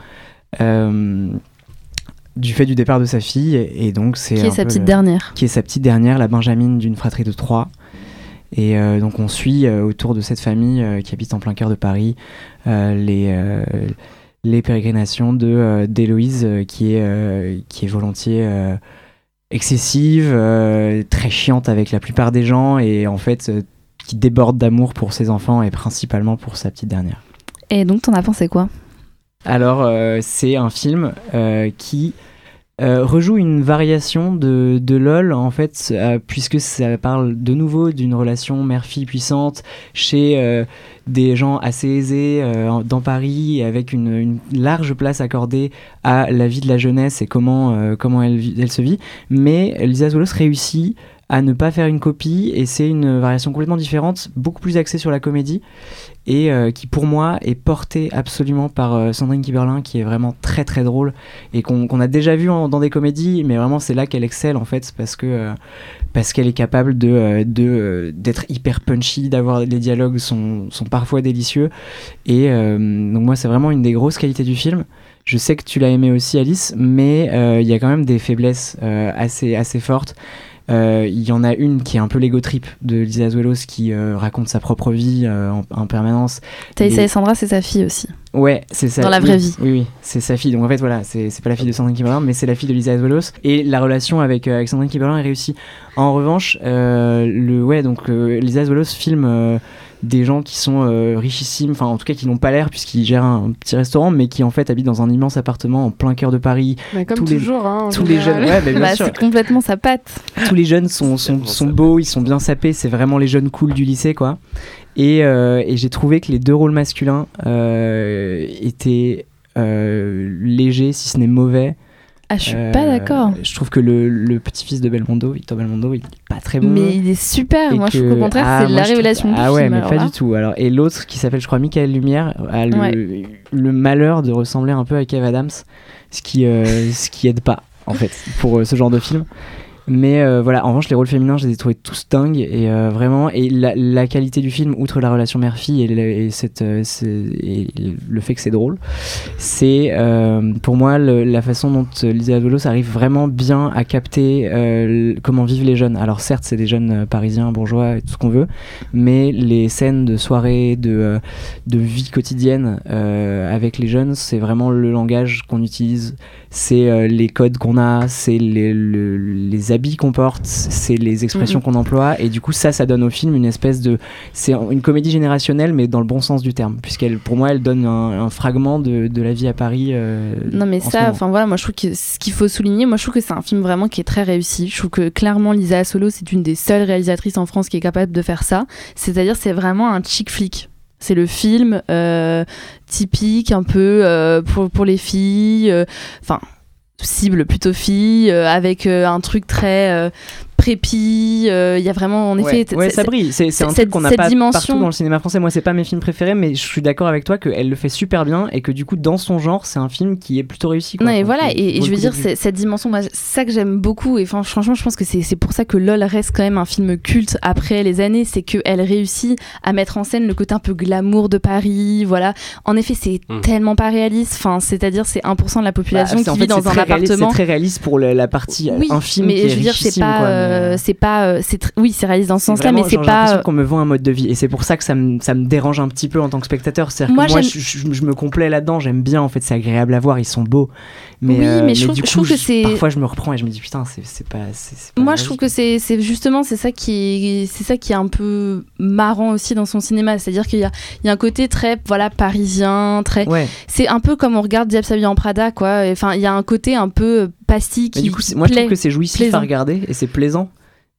du fait du départ de sa fille et donc c'est Qui est sa petite le- dernière. qui est sa petite dernière la Benjamine d'une fratrie de trois et euh, donc on suit euh, autour de cette famille euh, qui habite en plein cœur de Paris les, les pérégrinations de d'Héloïse qui est qui est volontiers excessive, euh, très chiante avec la plupart des gens et en fait euh, qui déborde d'amour pour ses enfants et principalement pour sa petite dernière. Et donc, t'en as pensé quoi? Alors, euh, c'est un film qui euh, rejoue une variation de, LOL, en fait, euh, puisque ça parle de nouveau d'une relation mère-fille puissante chez euh, des gens assez aisés dans Paris, avec une, large place accordée à la vie de la jeunesse et comment, comment elle se vit. Mais Lisa Zoulos réussit à ne pas faire une copie, et c'est une variation complètement différente, beaucoup plus axée sur la comédie et euh, qui pour moi est portée absolument par euh, Sandrine Kiberlin qui est vraiment très très drôle et qu'on a déjà vu dans des comédies mais vraiment c'est là qu'elle excelle en fait parce que euh, parce qu'elle est capable de d'être hyper punchy d'avoir les dialogues sont, sont parfois délicieux et donc moi c'est vraiment une des grosses qualités du film. Je sais que tu l'as aimé aussi Alice mais il y a quand même des faiblesses assez assez fortes Il y en a une qui est un peu l'ego trip de Lisa Azuelos qui euh, raconte sa propre vie euh, en, en permanence. Thaïs Les- Alessandra, c'est sa fille aussi. Ouais, c'est ça. Dans la oui, vraie vie. Oui, oui, c'est sa fille. Donc en fait, voilà, c'est c'est pas la fille de Sandrine Kiberlin, mais c'est la fille de Lisa Azuelos. Et la relation avec, euh, avec Sandrine Kiberlin est réussie. En revanche, euh, le, ouais, donc euh, Lisa Azuelos filme euh, des gens qui sont euh, richissimes, enfin en tout cas qui n'ont pas l'air puisqu'ils gèrent un petit restaurant, mais qui en fait habitent dans un immense appartement en plein cœur de Paris. Mais comme Tous les- toujours, hein, en tous les jeunes, ouais, Bah, c'est complètement sa patte. Tous les jeunes sont, sont, sont beaux, ils sont bien sapés, c'est vraiment les jeunes cool du lycée, quoi. Et, euh, et j'ai trouvé que les deux rôles masculins euh, étaient euh, légers, si ce n'est mauvais. Ah, je suis Euh, pas d'accord. Je trouve que le, le petit-fils de Belmondo, Victor Belmondo, il est pas très bon. Mais il est super. Et Moi, je trouve qu'au contraire, Ah, c'est la je trouve- révélation du Ah film. ouais, mais alors pas là. du tout. Alors, et l'autre, qui s'appelle, je crois, Michael Lumière, a le, Ouais. le malheur de ressembler un peu à Kev Adams, ce qui, euh, ce qui aide pas, en fait, pour euh, ce genre de film. Mais euh, voilà, en revanche, les rôles féminins, je les ai trouvés tous dingues et euh, vraiment, et la, qualité du film, outre la relation mère-fille et, le- euh, fait que c'est drôle, c'est pour moi la façon dont Lisa Adulos arrive vraiment bien à capter comment vivent les jeunes. Alors certes, c'est des jeunes parisiens, bourgeois et tout ce qu'on veut, mais les scènes de soirée, de, de vie quotidienne avec les jeunes, c'est vraiment le langage qu'on utilise, c'est les codes qu'on a, c'est les, le- les habits qu'on porte, c'est les expressions qu'on emploie, et du coup ça, ça donne au film une espèce de... C'est une comédie générationnelle, mais dans le bon sens du terme, puisqu'elle, pour moi, elle donne un, un fragment de, de la vie à Paris. euh, Non mais en ça, enfin voilà, moi je trouve que ce qu'il faut souligner, moi je trouve que c'est un film vraiment qui est très réussi. Je trouve que clairement Lisa Solo c'est une des seules réalisatrices en France qui est capable de faire ça. C'est-à-dire c'est vraiment un chick flick. C'est le film euh, typique un peu euh, pour, pour les filles, euh, enfin cible plutôt filles, euh, avec euh, un truc très euh, prépi. euh, Il y a vraiment en effet ouais, ouais, c'est- ça brille. C'est un truc qu'on n'a pas dimension- partout dans le cinéma français. Moi, c'est pas mes films préférés, mais je suis d'accord avec toi qu'elle le fait super bien et que du coup, dans son genre, c'est un film qui est plutôt réussi. quoi. Non, et Enfin, voilà, et, et je veux dire, cette dimension, moi, c'est ça que j'aime beaucoup, et enfin, franchement, je pense que c'est pour ça que LOL reste quand même un film culte après les années, c'est qu'elle réussit à mettre en scène le côté un peu glamour de Paris, voilà. En effet, c'est Mm. tellement pas réaliste, enfin, c'est-à-dire, c'est 1% de la population Bah, c'est- qui en vit fait, dans un réaliste- appartement. C'est très réaliste pour la, la partie euh, Oui, infime mais qui est je veux dire, c'est pas, quoi, mais, euh, c'est pas, euh, c'est oui, c'est réaliste dans ce C'est sens-là, mais c'est pas. qu'on me vend un mode de vie et c'est pour ça que ça me, ça me dérange un petit peu en tant que spectateur. C'est-à-dire Moi, que moi, je, je- je me complais là-dedans, j'aime bien en fait, c'est agréable à voir, ils sont beaux. Mais, Oui, euh, mais je trouve- du je coup, trouve que c'est- parfois je me reprends et je me dis putain, c'est c'est pas. c'est- c'est pas Moi, je trouve que c'est c'est justement c'est ça qui est c'est ça qui est un peu marrant aussi dans son cinéma, c'est-à-dire qu'il y a il y a un côté très voilà parisien, très Ouais. c'est un peu comme on regarde Diable s'habille en Prada quoi. Enfin, il y a un côté un peu pastille qui Mais du coup, c'est- moi je trouve que c'est jouissif plaisant. à regarder et c'est plaisant.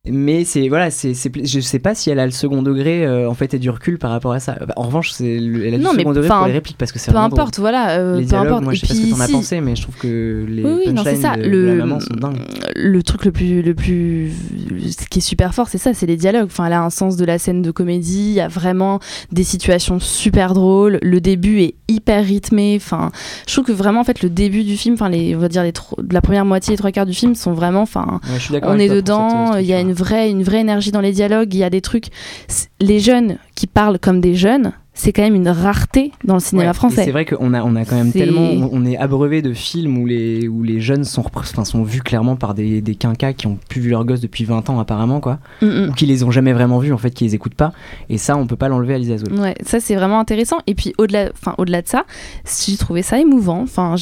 Mais c'est voilà, c'est je sais pas si elle a le second degré euh, en fait et du recul par rapport à ça. Bah, en revanche, c'est le- elle a Non, du second degré pour les répliques parce que c'est peu vraiment drôle. importe, voilà, euh, les peu importe. moi Et je sais pas ce que t'en as si- pensé, mais je trouve que les Oui, oui, non, ça. de, le, de la maman sont dingues. le truc le plus, le plus, ce qui est super fort, c'est ça, c'est les dialogues. Enfin, elle a un sens de la scène de comédie. Il y a vraiment des situations super drôles. Le début est hyper rythmé. Enfin, je trouve que vraiment, en fait, le début du film, enfin, les, on va dire les tro- la première moitié, les trois quarts du film sont vraiment, enfin, Ouais, on est dedans. euh, Il y a une vraie, une vraie énergie dans les dialogues. Il y a des trucs. Les jeunes qui parlent comme des jeunes, c'est quand même une rareté dans le cinéma Ouais, français. C'est vrai qu'on a, on a quand même tellement. On, est abreuvé de films où les, où les jeunes sont, enfin, sont vus clairement par des, des quinquas qui ont plus vu leurs gosses depuis 20 ans, apparemment, quoi. Mm, mm. Ou qui les ont jamais vraiment vus, en fait, qui les écoutent pas. Et ça, on peut pas l'enlever à Lisa Zoul. Ouais, ça c'est vraiment intéressant. Et puis au-delà, enfin au-delà de ça, j'ai trouvé ça émouvant. Enfin,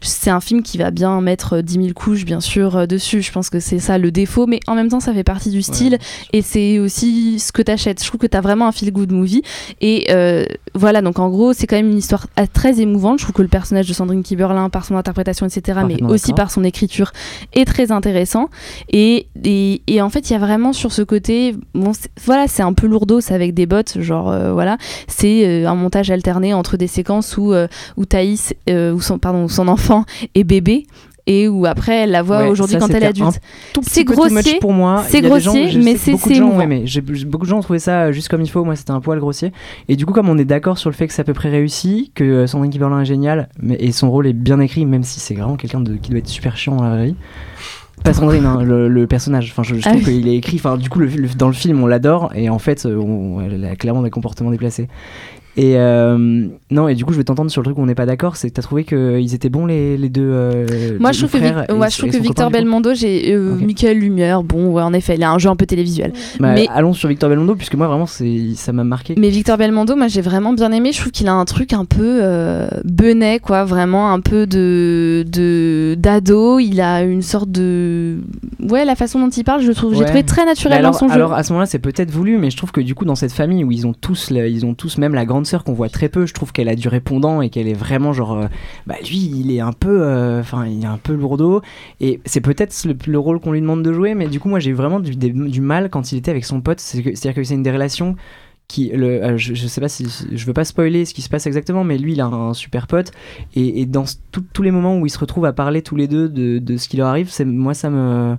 c'est un film qui va bien mettre euh, 10 000 couches, bien sûr, euh, dessus. Je pense que c'est ça le défaut, mais en même temps, ça fait partie du style et c'est aussi ce que t'achètes. Je trouve que t'as vraiment un feel good movie. Et euh, voilà, donc en gros, c'est quand même une histoire euh, très émouvante. Je trouve que le personnage de Sandrine Kiberlin, par son interprétation, etc., mais aussi par son écriture, est très intéressant. Et, et, et en fait, il y a vraiment sur ce côté, bon, voilà, c'est un peu lourdeau, c'est avec des bottes, genre euh, voilà, c'est euh, un montage alterné entre des séquences où, où Thaïs, ou son, pardon, où son enfant est bébé. Et où après elle la voit Ouais, aujourd'hui quand elle est adulte. C'est grossier pour moi. C'est gens- grossier, mais c'est beaucoup de gens aimé. J'ai- Beaucoup de gens ont trouvé ça juste comme il faut. Moi, c'était un poil grossier. Et du coup, comme on est d'accord sur le fait que c'est à peu près réussi, que euh, Sandrine Kiberlin est géniale, mais et son rôle est bien écrit, même si c'est vraiment quelqu'un qui doit être super chiant dans la vraie vie. Pas Sandrine, hein, le, le personnage. Enfin, je, je Ah trouve oui. qu'il est écrit. Enfin, du coup, le, le- dans le film, on l'adore, et en fait, euh, on- elle a clairement des comportements déplacés. Et euh, non, et du coup, je vais t'entendre sur le truc où on n'est pas d'accord. C'est que t'as trouvé qu'ils étaient bons les, les deux. euh, Moi, les je trouve que, frères Vic- et- ouais, je et trouve que son Victor Belmondo, j'ai euh. Michael Lumière. Bon, ouais, en effet, il a un jeu un peu télévisuel. Bah, mais allons sur Victor Belmondo, puisque moi, vraiment, c'est ça m'a marqué. Mais Victor Belmondo, moi j'ai vraiment bien aimé. Je trouve qu'il a un truc un peu euh, benet, quoi, vraiment un peu de de d'ado. Il a une sorte de ouais, la façon dont il parle, je trouve, j'ai trouvé très Mais naturel alors, dans son jeu. alors à ce moment-là, c'est peut-être voulu, mais je trouve que du coup, dans cette famille où ils ont tous, la- ils ont tous même la grande qu'on voit très peu, je trouve qu'elle a du répondant et qu'elle est vraiment genre, euh, bah lui, il est un peu, euh, enfin, il est un peu lourdeau. Et c'est peut-être le, le rôle qu'on lui demande de jouer, mais du coup, moi, j'ai eu vraiment du, mal quand il était avec son pote, c'est-à-dire que c'est une des relations qui le, euh, je, je sais pas si je veux pas spoiler ce qui se passe exactement mais lui il a un super pote. Et, dans tous les moments où ils se retrouvent à parler tous les deux de, de ce qui leur arrive c'est moi ça me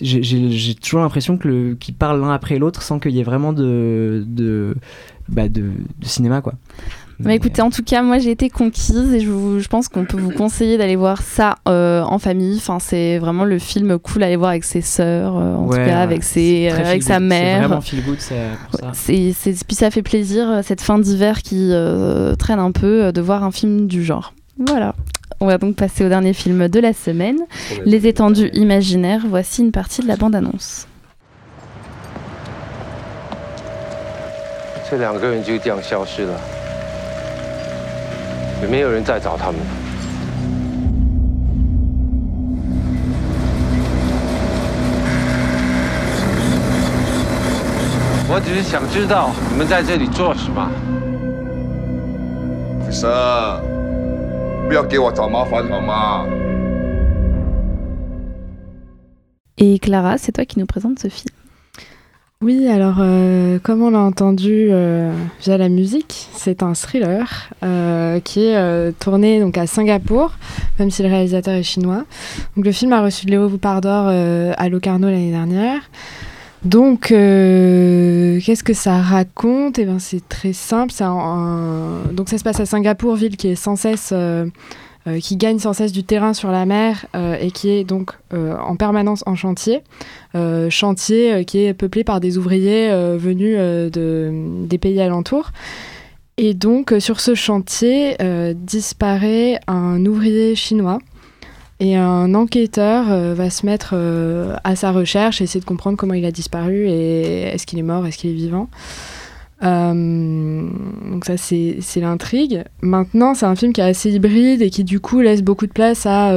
j'ai- toujours l'impression qu'ils parlent l'un après l'autre sans qu'il y ait vraiment de de, bah, de de cinéma quoi Mais écoutez, en tout cas, moi j'ai été conquise et je, vous- je pense qu'on peut vous conseiller d'aller voir ça euh, en famille. Enfin, c'est vraiment le film cool à aller voir avec ses sœurs, euh, en tout cas avec, ses, euh, avec sa good. C'est mère. vraiment feel good, pour ça. Puis ça fait plaisir euh, cette fin d'hiver qui euh, traîne un peu euh, de voir un film du genre. Voilà. On va donc passer au dernier film de la semaine, Les étendues imaginaires. Voici une partie de la bande-annonce. 不要给我找麻烦好吗？ Et Clara, c'est toi qui nous présente ce film. Oui, alors euh, comme on l'a entendu euh, via la musique, c'est un thriller euh, qui est euh, tourné donc à Singapour, même si le réalisateur est chinois. Donc le film a reçu le Léopard d'or euh, à Locarno l'année dernière. Donc euh, qu'est-ce que ça raconte? Eh ben c'est très simple. un- Donc ça se passe à Singapour, ville euh, euh, qui gagne sans cesse du terrain sur la mer et qui est donc en permanence en chantier. Chantier qui est peuplé par des ouvriers venus de, des pays alentours. Et donc sur ce chantier disparaît un ouvrier chinois. Et un enquêteur euh, va se mettre euh, à sa recherche, essayer de comprendre comment il a disparu et est-ce qu'il est mort, est-ce qu'il est vivant. Euh, donc ça c'est l'intrigue. Maintenant c'est un film qui est assez hybride et qui du coup laisse beaucoup de place à...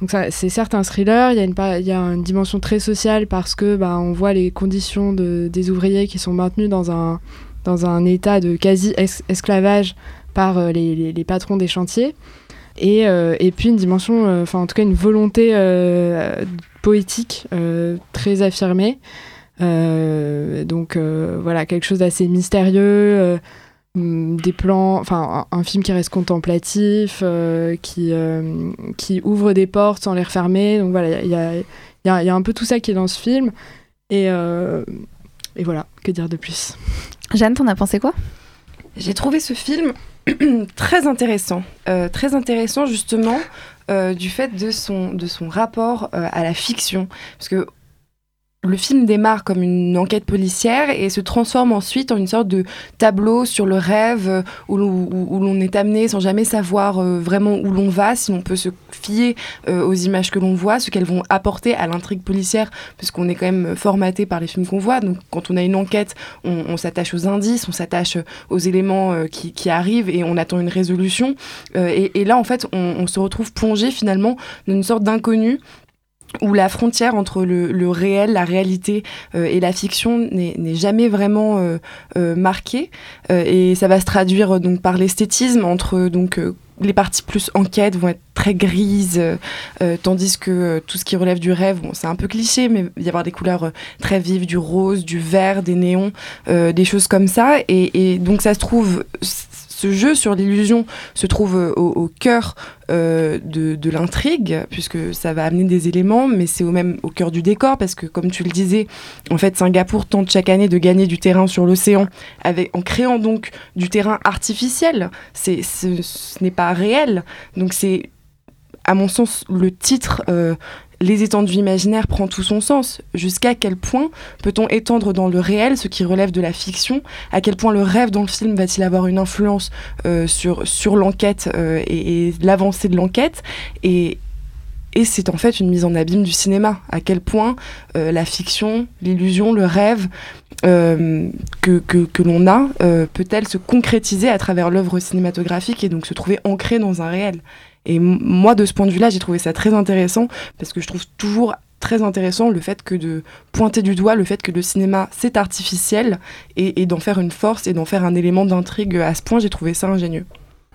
donc c'est certes un thriller, il y, a une, dimension très sociale parce que bah, on voit les conditions de, des ouvriers qui sont maintenus dans un, dans un état de quasi-esclavage par les patrons des chantiers. Et, euh, et puis une dimension, euh, enfin en tout cas une volonté euh, poétique euh, très affirmée. Euh, donc euh, voilà, quelque chose d'assez mystérieux, euh, hum, des plans, enfin un, un film qui reste contemplatif, euh, qui, euh, qui ouvre des portes sans les refermer. Donc voilà, il y a, il y, a, il y a un peu tout ça qui est dans ce film. Et, euh, et voilà, que dire de plus? Jeanne, t'en as pensé quoi? J'ai trouvé ce film (clears throat) très intéressant. Euh, très intéressant justement euh, du fait de son, de son rapport euh, à la fiction. Parce que le film démarre comme une enquête policière et se transforme ensuite en une sorte de tableau sur le rêve euh, où l'on est amené sans jamais savoir euh, vraiment où l'on va, si l'on peut se fier euh, aux images que l'on voit, ce qu'elles vont apporter à l'intrigue policière, puisqu'on est quand même formaté par les films qu'on voit. Donc quand on a une enquête, on, s'attache aux indices, on s'attache aux éléments qui, arrivent et on attend une résolution. Et, là, en fait, on se retrouve plongé finalement dans une sorte d'inconnu où la frontière entre le, réel, la réalité euh, et la fiction n'est jamais vraiment euh, euh, marquée. Et ça va se traduire donc par l'esthétisme entre donc les parties plus enquête vont être très grises, tandis que tout ce qui relève du rêve, bon, c'est un peu cliché, mais il va y avoir des couleurs très vives, du rose, du vert, des néons, des choses comme ça. Et, donc ça se trouve, ce jeu sur l'illusion se trouve euh, au, cœur euh, de, l'intrigue, puisque ça va amener des éléments, mais c'est au même au cœur du décor, parce que comme tu le disais, en fait, Singapour tente chaque année de gagner du terrain sur l'océan, en créant donc du terrain artificiel. Ce n'est pas réel, donc c'est, à mon sens, le titre. euh, les étendues imaginaires prend tout son sens. Jusqu'à quel point peut-on étendre dans le réel ce qui relève de la fiction? À quel point le rêve dans le film va-t-il avoir une influence euh, sur, l'enquête euh, et, l'avancée de l'enquête? Et, c'est en fait une mise en abîme du cinéma. À quel point euh, la fiction, l'illusion, le rêve que, l'on a peut-elle se concrétiser à travers l'œuvre cinématographique et donc se trouver ancrée dans un réel? Et moi, de ce point de vue-là, j'ai trouvé ça très intéressant parce que je trouve toujours très intéressant le fait que de pointer du doigt le fait que le cinéma c'est artificiel et, et d'en faire une force et d'en faire un élément d'intrigue à ce point, j'ai trouvé ça ingénieux.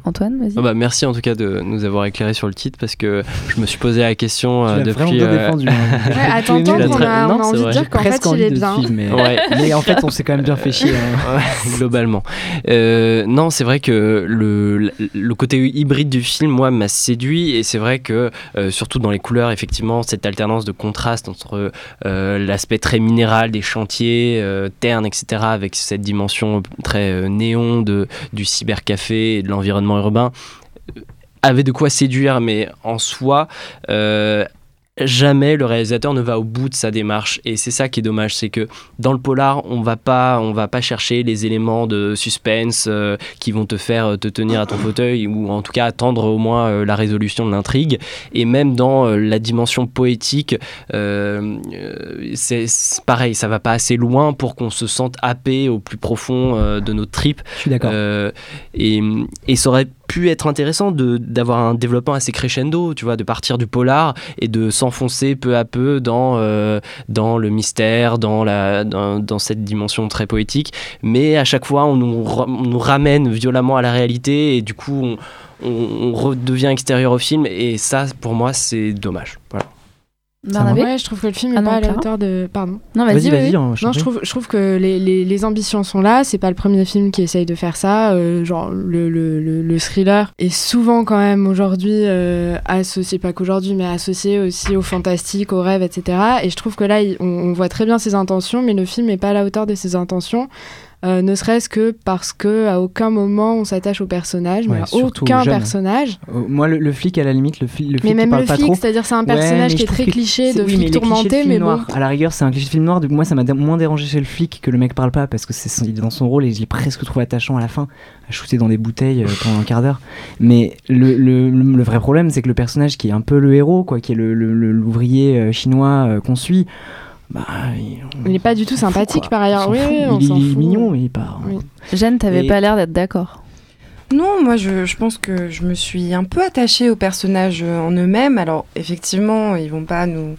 Antoine, vas-y. Ah bah, merci en tout cas de nous avoir éclairé sur le titre parce que je me suis posé la question euh, l'as depuis. vraiment bien défendu, (laughs) hein. Ouais, à Tu l'as t'entendre, on très- a, on Non, a c'est envie de vrai. dire qu'en presque fait, il est bien. suivre, mais, Ouais. (laughs) mais en fait, on s'est quand même bien fait chier. hein. Ouais, (laughs) globalement. Euh, non, c'est vrai que le, le côté hybride du film, moi, m'a séduit. Et c'est vrai que, euh, surtout dans les couleurs, effectivement, cette alternance de contraste entre euh, l'aspect très minéral des chantiers, euh, ternes, etc., avec cette dimension très euh, néon de, du cybercafé et de l'environnement urbain, euh, avait de quoi séduire. Mais en soi, euh, jamais le réalisateur ne va au bout de sa démarche. Et c'est ça qui est dommage c'est que dans le polar on va pas on va pas chercher les éléments de suspense euh, qui vont te faire euh, te tenir à ton fauteuil ou en tout cas attendre au moins euh, la résolution de l'intrigue. Et même dans euh, la dimension poétique c'est pareil ça va pas assez loin pour qu'on se sente happé au plus profond de notre tripes Je suis d'accord. et, et ça aurait pu être intéressant d'avoir un développement assez crescendo, tu vois, de partir du polar et de s'enfoncer peu à peu dans, euh, dans le mystère, dans, la, dans, dans cette dimension très poétique. Mais à chaque fois, on nous, on nous ramène violemment à la réalité et du coup, on, on, on redevient extérieur au film. Et ça, pour moi, c'est dommage. Voilà. Barnabé Ouais, je trouve que le film Ah n'est non, pas à la hauteur de. Pardon. Non, vas-y, Vas-y, vas-y. vas-y, hein, Non, je trouve, je trouve que les, les, les ambitions sont là. C'est pas le premier film qui essaye de faire ça. Euh, genre, le, le, le, le thriller est souvent, quand même, aujourd'hui, euh, associé, pas qu'aujourd'hui, mais associé aussi au fantastique, au rêve, etc. Et je trouve que là, on, on voit très bien ses intentions, mais le film n'est pas à la hauteur de ses intentions. Euh, ne serait-ce que parce que à aucun moment on s'attache au personnage, mais Ouais, à surtout aucun personnage. Euh, Moi, le, le flic, à la limite, le, fli- le flic Mais même parle le flic, c'est-à-dire c'est un personnage qui est très que cliché de oui, flic mais de tourmenté, film mais bon. noir, À la rigueur, c'est un cliché de film noir. Coup, moi, ça m'a moins dérangé chez le flic que le mec parle pas parce que c'est son- il est dans son rôle et je l'ai presque trouvé attachant à la fin, à shooter dans des bouteilles euh, pendant un quart d'heure. Mais le, le, vrai problème, c'est que le personnage qui est un peu le héros, quoi, qui est l'ouvrier chinois qu'on suit, bah, il, Il n'est pas du tout sympathique par ailleurs. s'en Oui, fout. oui, on il, est fout. mignon, mais il pas. Oui. Jeanne, t'avais Et- pas l'air d'être d'accord. Non, moi je, je pense que je me suis un peu attachée aux personnages en eux-mêmes. Alors effectivement, ils vont pas nous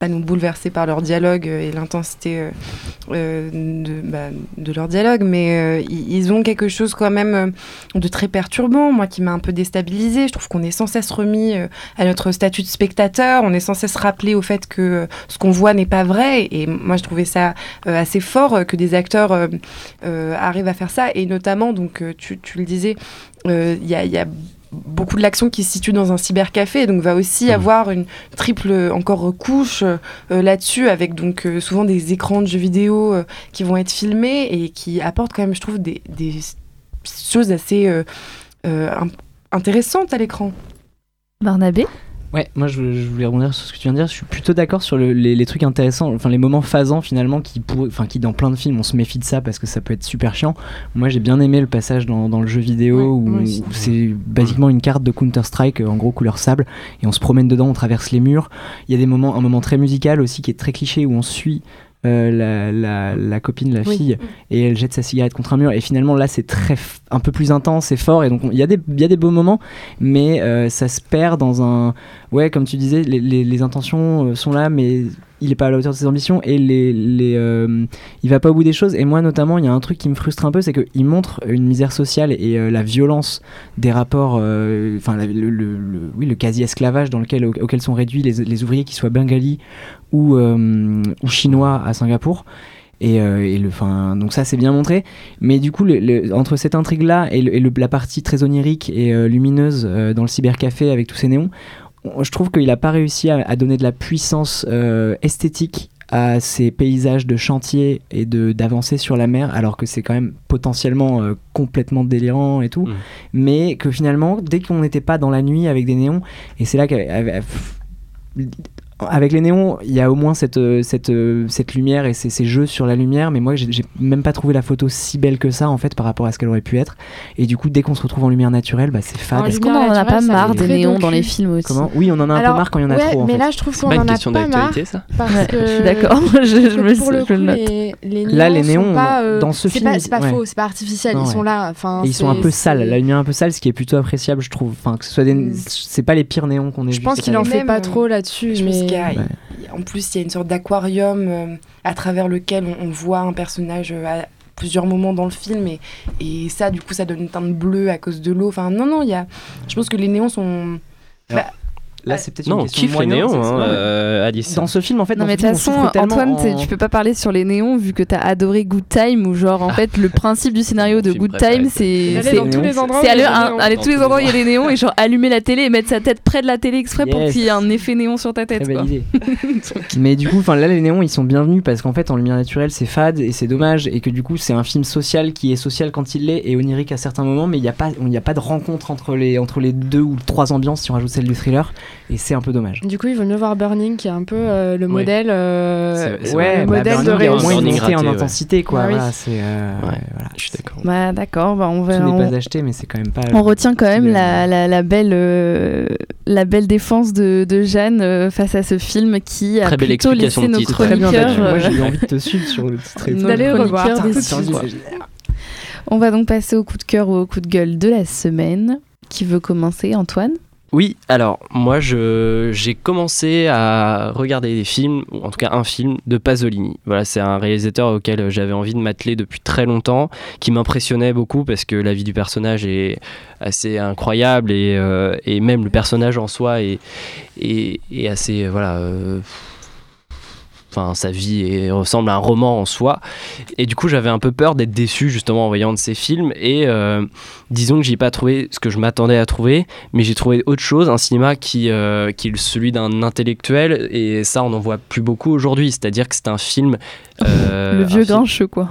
pas nous bouleverser par leur dialogue euh, et l'intensité euh, euh, de, bah, de leur dialogue, mais ils, ont quelque chose quand même de très perturbant, moi qui m'a un peu déstabilisée. Je trouve qu'on est sans cesse remis à notre statut de spectateur, on est sans cesse rappelé au fait que ce qu'on voit n'est pas vrai, et moi je trouvais ça assez fort que des acteurs arrivent à faire ça, et notamment, donc tu, le disais, il y a- y a beaucoup de l'action qui se situe dans un cybercafé, donc va aussi avoir une triple encore couche euh, là-dessus, avec donc euh, souvent des écrans de jeux vidéo euh, qui vont être filmés et qui apportent quand même, je trouve, des, des choses assez euh, euh, intéressantes à l'écran. Barnabé? Ouais, moi je, je voulais rebondir sur ce que tu viens de dire. Je suis plutôt d'accord sur le- les, les trucs intéressants, enfin les moments phasants finalement qui, pour, enfin qui dans plein de films on se méfie de ça parce que ça peut être super chiant. Moi j'ai bien aimé le passage dans, dans le jeu vidéo où, où c'est basiquement une carte de Counter Strike en gros couleur sable et on se promène dedans, on traverse les murs. Il y a des moments, un moment très musical aussi qui est très cliché où on suit. Euh, la, la, la copine, la Oui. fille, et elle jette sa cigarette contre un mur. Et finalement, là, c'est très un peu plus intense et fort. Et donc, on- il y, a des- il y a des beaux moments, mais euh, ça se perd dans un. Ouais, comme tu disais, les, les- les intentions euh, sont là, mais il est pas à la hauteur de ses ambitions et les, les, euh, il va pas au bout des choses. Et moi, notamment, il y a un truc qui me frustre un peu, c'est qu'il montre une misère sociale et euh, la violence des rapports, enfin, le, le- le- oui, le quasi-esclavage dans lequel, au- auquel sont réduits les, les ouvriers qui soient bengalis ou, euh, ou chinois à Singapour. Et, euh, et le, fin, donc ça c'est bien montré, mais du coup le- le- entre cette intrigue là et, le- et la partie très onirique et euh, lumineuse dans le cybercafé avec tous ces néons, on- je trouve qu'il n'a pas réussi à, à donner de la puissance euh, esthétique à ces paysages de chantier et de d'avancée sur la mer, alors que c'est quand même potentiellement euh, complètement délirant et tout, mais que finalement dès qu'on n'était pas dans la nuit avec des néons, et c'est là qu'avec avec les néons, il y a au moins cette, euh, cette, euh, cette lumière et ces, ces jeux sur la lumière, mais moi j'ai même pas trouvé la photo si belle que ça en fait par rapport à ce qu'elle aurait pu être. Et du coup, dès qu'on se retrouve en lumière naturelle, bah, c'est fade. Est-ce qu'on en a pas marre des néons dans les films aussi Comment? Oui, on en a un Alors, peu marre quand il y en a ouais, trop. en mais fait. là, je trouve qu'on en a question pas marre. d'actualité, ça Parce Ouais, que je suis d'accord, (laughs) je- me- pour le coup, le note. les, les néons, Là, les néons, sont pas, euh, dans ce film, c'est pas faux, c'est pas artificiel, ils sont là. Enfin, ils sont un peu sales, la lumière un peu sale, ce qui est plutôt appréciable, je trouve. Enfin, que ce soit des, Mm. c'est pas les pires néons qu'on ait Je pense qu'il en fait pas trop là-dessus, mais Ouais. en plus, il y a une sorte d'aquarium euh, à travers lequel on, on voit un personnage euh, à plusieurs moments dans le film et, et ça, du coup, ça donne une teinte bleue à cause de l'eau. Enfin, non, non, il y a. Je pense que les néons sont. Bah, Là, c'est peut-être Non, une on question kiffe de les néons, hein, euh, Alice. Dans ce film, en fait, Non mais de toute on façon, Antoine, en- tu peux pas parler sur les néons vu que t'as adoré Good Time ou genre en fait le principe du scénario de Good. Time c'est Aller c'est dans tous les endroits. c'est où il aller, y a tous les tous les endroits où il y a des néons et genre allumer la télé et mettre sa tête près de la télé exprès pour qu'il y ait un effet néon sur ta tête Très quoi. belle idée. (laughs) Mais du coup, enfin là, les néons, ils sont bienvenus parce qu'en fait, en lumière naturelle, c'est fade et c'est dommage et que du coup, c'est un film social qui est social quand il l'est et onirique à certains moments, mais il n'y a pas, il n'y a pas de rencontre entre les entre les deux ou trois ambiances si on rajoute celle du thriller et c'est un peu dommage. Du coup, il vaut mieux voir Burning, qui est un peu euh, le modèle, euh, ouais, bah, modèle de au réussite. moins une montée en raté, ouais. intensité, quoi. Bah oui. Voilà, c'est euh, Ouais. voilà. Je suis d'accord. Bah d'accord, bah on n'est on, pas acheté, mais c'est quand même pas. on retient quand même stylé, la, la, la belle euh, la belle défense de, de Jeanne euh, face à ce film qui a Très belle plutôt explication laissé de nos titre. Très bien chroniqueurs. Moi, euh, j'ai eu envie de te suivre sur le titre. (laughs) D'aller le revoir. On va donc passer au coup de cœur ou au coup de gueule de la semaine. Qui veut commencer, Antoine? Oui, alors moi j'ai commencé à regarder des films, ou en tout cas un film de Pasolini. Voilà, c'est un réalisateur auquel j'avais envie de m'atteler depuis très longtemps, qui m'impressionnait beaucoup parce que la vie du personnage est assez incroyable et, euh, même le personnage en soi est, assez voilà. euh, Enfin, sa vie est- ressemble à un roman en soi. Et du coup, j'avais un peu peur d'être déçu justement en voyant de ces films. Et euh, disons que j'ai pas trouvé ce que je m'attendais à trouver, mais j'ai trouvé autre chose, un cinéma qui, euh, qui est celui d'un intellectuel. Et ça, on n'en voit plus beaucoup aujourd'hui. C'est-à-dire que c'est un film. euh, (laughs) Le vieux grincheux, quoi.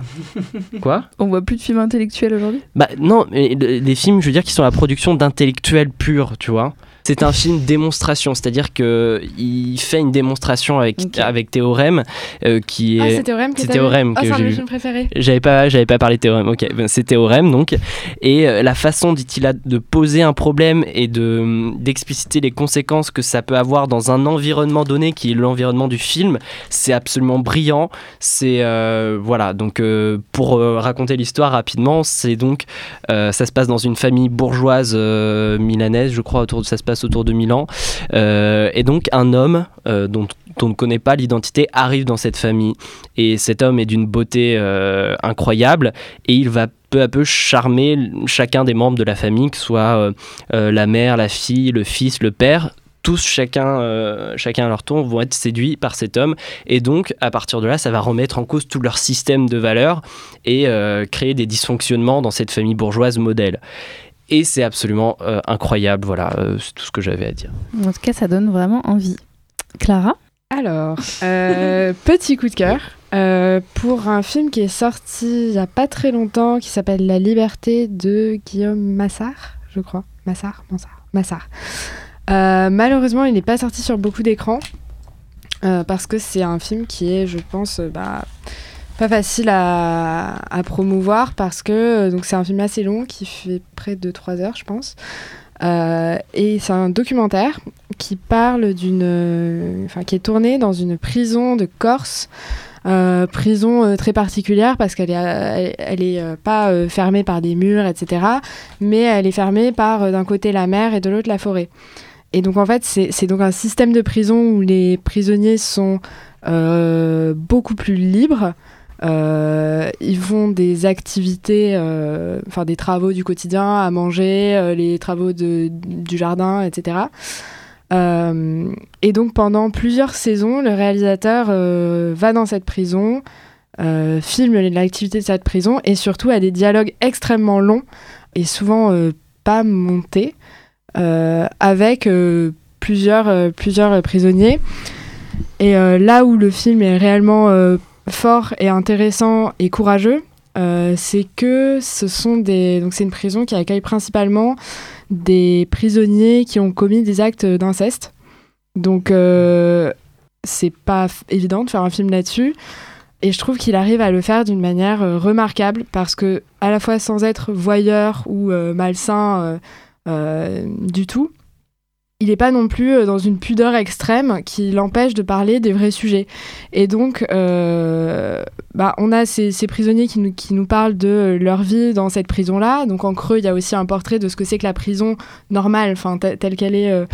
Quoi? On voit plus de films intellectuels aujourd'hui? Bah non, mais le- les films, je veux dire, qui sont la production d'intellectuels purs, tu vois. C'est un film démonstration, c'est-à-dire que il fait une démonstration avec, avec Théorème, euh, qui Ah, est. c'est Théorème que c'est Théorème Ah, que j'ai vu. préférés. J'avais pas, j'avais pas parlé de théorème. Ok, ben, c'est théorème donc. Et euh, la façon, dit-il, a de poser un problème et de d'expliciter les conséquences que ça peut avoir dans un environnement donné, qui est l'environnement du film, c'est absolument brillant. C'est euh, voilà. Donc pour raconter l'histoire rapidement, c'est donc ça se passe dans une famille bourgeoise milanaise, je crois. Autour, de- ça se passe autour de Milan. Euh, et donc un homme euh, dont on ne connaît pas l'identité arrive dans cette famille. Et cet homme est d'une beauté euh, incroyable et il va peu à peu charmer chacun des membres de la famille, que ce soit la mère, la fille, le fils, le père. Tous, chacun, chacun à leur tour, vont être séduits par cet homme. Et donc, à partir de là, ça va remettre en cause tout leur système de valeurs et créer des dysfonctionnements dans cette famille bourgeoise modèle. Et c'est absolument euh, incroyable. Voilà, euh, c'est tout ce que j'avais à dire. En tout cas, ça donne vraiment envie. Clara? Alors, euh, (laughs) petit coup de cœur euh, pour un film qui est sorti il n'y a pas très longtemps, qui s'appelle La Liberté de Guillaume Massard, je crois. Massard Massard Massard. Euh, malheureusement, il n'est pas sorti sur beaucoup d'écrans euh, parce que c'est un film qui est, je pense, euh, bah, pas facile à, promouvoir parce que euh, c'est un film assez long qui fait près de 3 heures, je pense. Euh, et c'est un documentaire qui parle d'une, euh, enfin qui est tourné dans une prison de Corse. Prison très particulière parce qu'elle est, elle, est pas fermée par des murs, etc. Mais elle est fermée par d'un côté la mer et de l'autre la forêt. Et donc en fait, c'est donc un système de prison où les prisonniers sont beaucoup plus libres. Euh, ils font des activités, euh, enfin des travaux du quotidien, à manger, euh, les travaux de, du jardin, etc. Et donc pendant plusieurs saisons, le réalisateur va dans cette prison, euh, filme l'activité de cette prison et surtout a des dialogues extrêmement longs et souvent pas montés avec plusieurs, plusieurs prisonniers. Et là où le film est réellement fort et intéressant et courageux, euh, c'est que ce sont des donc c'est une prison qui accueille principalement des prisonniers qui ont commis des actes d'inceste. Donc euh, c'est pas évident de faire un film là-dessus. Et je trouve qu'il arrive à le faire d'une manière euh, remarquable parce que à la fois sans être voyeur ou malsain du tout, il n'est pas non plus euh, dans une pudeur extrême qui l'empêche de parler des vrais sujets. Et donc, euh, bah, on a ces, prisonniers qui nous, parlent de leur vie dans cette prison-là. Donc en creux, il y a aussi un portrait de ce que c'est que la prison normale, enfin te- telle qu'elle est euh,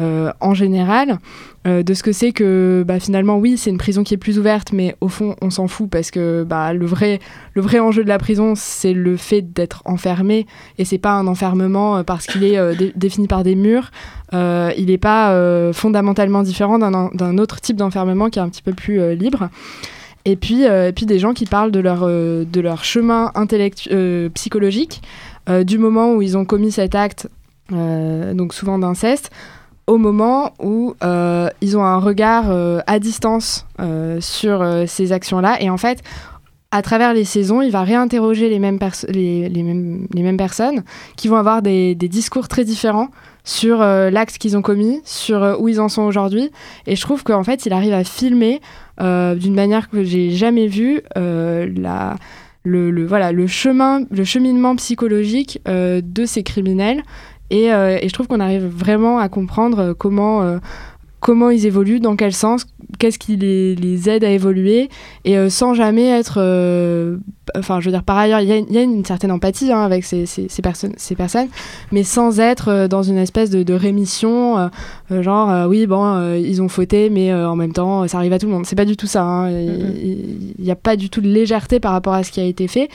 euh, en général, euh, de ce que c'est que bah, finalement, oui, c'est une prison qui est plus ouverte, mais au fond, on s'en fout parce que bah, le, vrai, le vrai enjeu de la prison, c'est le fait d'être enfermé et c'est pas un enfermement euh, parce qu'il est dé- défini par des murs. Il n'est pas fondamentalement différent d'un autre type d'enfermement qui est un petit peu plus libre. Et puis, et puis des gens qui parlent de leur, de leur chemin intellectu- euh, psychologique, du moment où ils ont commis cet acte, donc souvent d'inceste, au moment où euh, ils ont un regard euh, à distance euh, sur ces actions-là. Et en fait, à travers les saisons, il va réinterroger les mêmes, les, mêmes, les mêmes personnes qui vont avoir des, discours très différents sur l'acte qu'ils ont commis, sur où ils en sont aujourd'hui. Et je trouve qu'en fait, il arrive à filmer d'une manière que j'ai jamais vue la, le, le- voilà, le, chemin, le cheminement psychologique de ces criminels. Et, euh, et je trouve qu'on arrive vraiment à comprendre euh, comment, euh, comment ils évoluent, dans quel sens, qu'est-ce qui les, les aide à évoluer, et sans jamais être... Enfin, je veux dire, par ailleurs, il y, a une- il y a une certaine empathie hein, avec ces, ces, ces personnes, ces personnes, mais sans être euh, dans une espèce de, de rémission, euh, euh, genre, euh, oui, bon, euh, ils ont fauté, mais en même temps, ça arrive à tout le monde. C'est pas du tout ça. hein. Il n'y a pas du tout de légèreté par rapport à ce qui a été fait,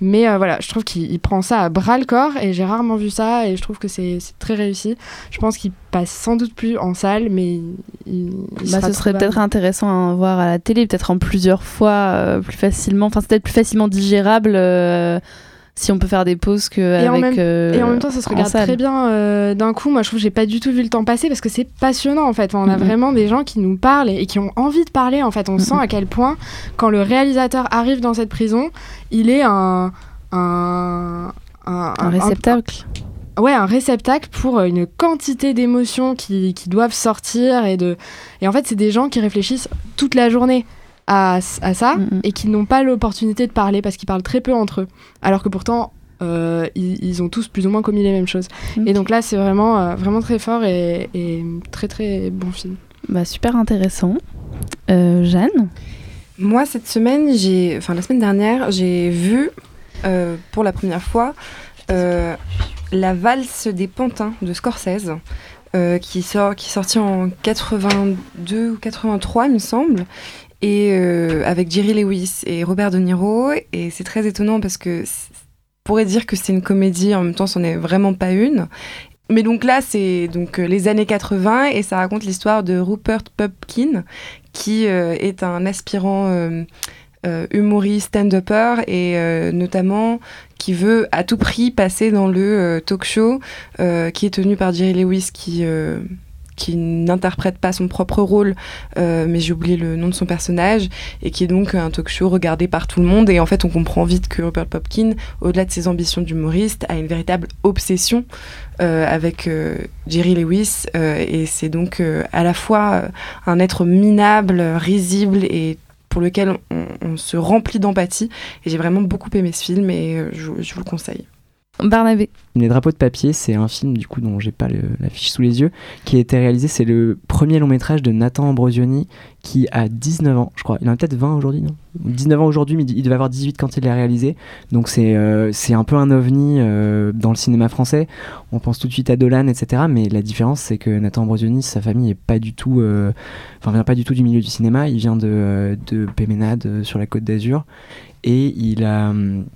mais voilà, je trouve qu'il il prend ça à bras le corps, et j'ai rarement vu ça, et je trouve que c'est très réussi. Je pense qu'il passe sans doute plus en salle, mais il, il Bah, ce serait peut-être intéressant à voir à la télé, peut-être en plusieurs fois, plus facilement. Enfin, c'est peut-être plus facilement digérable euh, si on peut faire des pauses que Et en, même, euh, et en même temps, ça se regarde salle. très bien euh, d'un coup. Moi, je trouve que j'ai pas du tout vu le temps passer parce que c'est passionnant en fait. On a vraiment des gens qui nous parlent et, et qui ont envie de parler. En fait, on sent à quel point, quand le réalisateur arrive dans cette prison, il est un. un un, Un réceptacle. ouais, un réceptacle pour une quantité d'émotions qui, qui doivent sortir et de et en fait c'est des gens qui réfléchissent toute la journée à, à ça et qui n'ont pas l'opportunité de parler parce qu'ils parlent très peu entre eux. Alors que pourtant euh, ils, ils ont tous plus ou moins commis les mêmes choses. Et donc là c'est vraiment euh, vraiment très fort et, et très très bon film. Bah, super intéressant. Euh, Jeanne? Moi, cette semaine, j'ai, enfin la semaine dernière, j'ai vu euh, pour la première fois euh, la valse des pantins de Scorsese. euh, qui, sort, qui est sorti en 82 ou 83, il me semble, et euh, avec Jerry Lewis et Robert De Niro. Et c'est très étonnant parce que c- on pourrait dire que c'est une comédie, en même temps, c'en est vraiment pas une. Mais donc là, c'est donc euh, les années 80 et ça raconte l'histoire de Rupert Pupkin, qui euh, est un aspirant humoriste, stand-upper et notamment qui veut à tout prix passer dans le talk show qui est tenu par Jerry Lewis qui qui n'interprète pas son propre rôle, euh, mais j'ai oublié le nom de son personnage, et qui est donc un talk show regardé par tout le monde. Et en fait, on comprend vite que Rupert Popkin, au-delà de ses ambitions d'humoriste, a une véritable obsession euh, avec euh, Jerry Lewis. et c'est donc à la fois un être minable, risible et pour lequel on, se remplit d'empathie. Et j'ai vraiment beaucoup aimé ce film et je vous le conseille. Barnabé. Les drapeaux de papier, c'est un film du coup dont j'ai pas l'affiche sous les yeux, qui a été réalisé. C'est le premier long métrage de Nathan Ambrosioni qui a 19 ans, je crois. Il en a peut-être 20 aujourd'hui, non? 19 ans aujourd'hui, mais il devait avoir 18 quand il l'a réalisé. Donc c'est euh, un peu un ovni euh, dans le cinéma français. On pense tout de suite à Dolan, etc. Mais la différence, c'est que Nathan Ambrosioni, sa famille est pas du tout, euh, enfin vient pas du tout du milieu du cinéma. Il vient de, euh, de Péménade sur la Côte d'Azur et il a hum,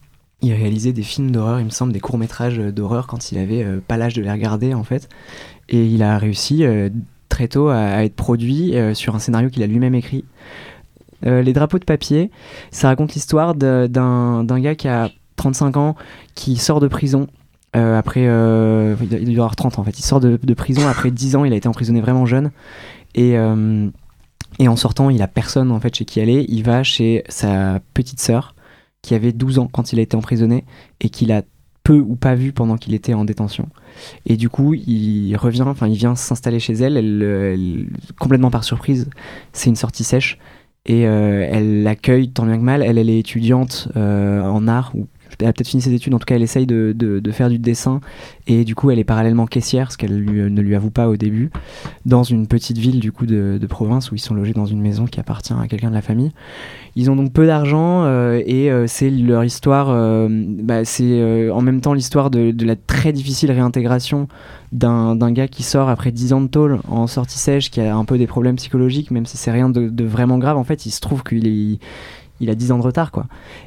il réalisait des films d'horreur, il me semble, des courts-métrages d'horreur quand il avait euh, pas l'âge de les regarder en fait. Et il a réussi euh, très tôt à, être produit euh, sur un scénario qu'il a lui-même écrit. Les drapeaux de papier, ça raconte l'histoire d'un gars qui a 35 ans, qui sort de prison. après, il doit- avoir 30 en fait. Il sort de, prison après 10 ans, il a été emprisonné vraiment jeune. Et, et en sortant, il a personne en fait chez qui aller. Il va chez sa petite sœur qui avait 12 ans quand il a été emprisonné et qu'il a peu ou pas vu pendant qu'il était en détention. Et du coup, il revient, enfin, il vient s'installer chez elle, complètement par surprise. C'est une sortie sèche et euh, elle l'accueille tant bien que mal. Elle, elle est étudiante euh, en art ou elle a peut-être fini ses études, en tout cas elle essaye de, de- faire du dessin et du coup elle est parallèlement caissière, ce qu'elle ne lui avoue pas au début, dans une petite ville du coup de, province où ils sont logés dans une maison qui appartient à quelqu'un de la famille. Ils ont donc peu d'argent euh, et euh, c'est leur histoire, euh, bah, c'est en même temps l'histoire de, la très difficile réintégration d'un d'un gars qui sort après 10 ans de tôle en sortie sèche, qui a un peu des problèmes psychologiques, même si c'est rien de, de vraiment grave. En fait, il se trouve qu'il est il a 10 ans de retard quoi.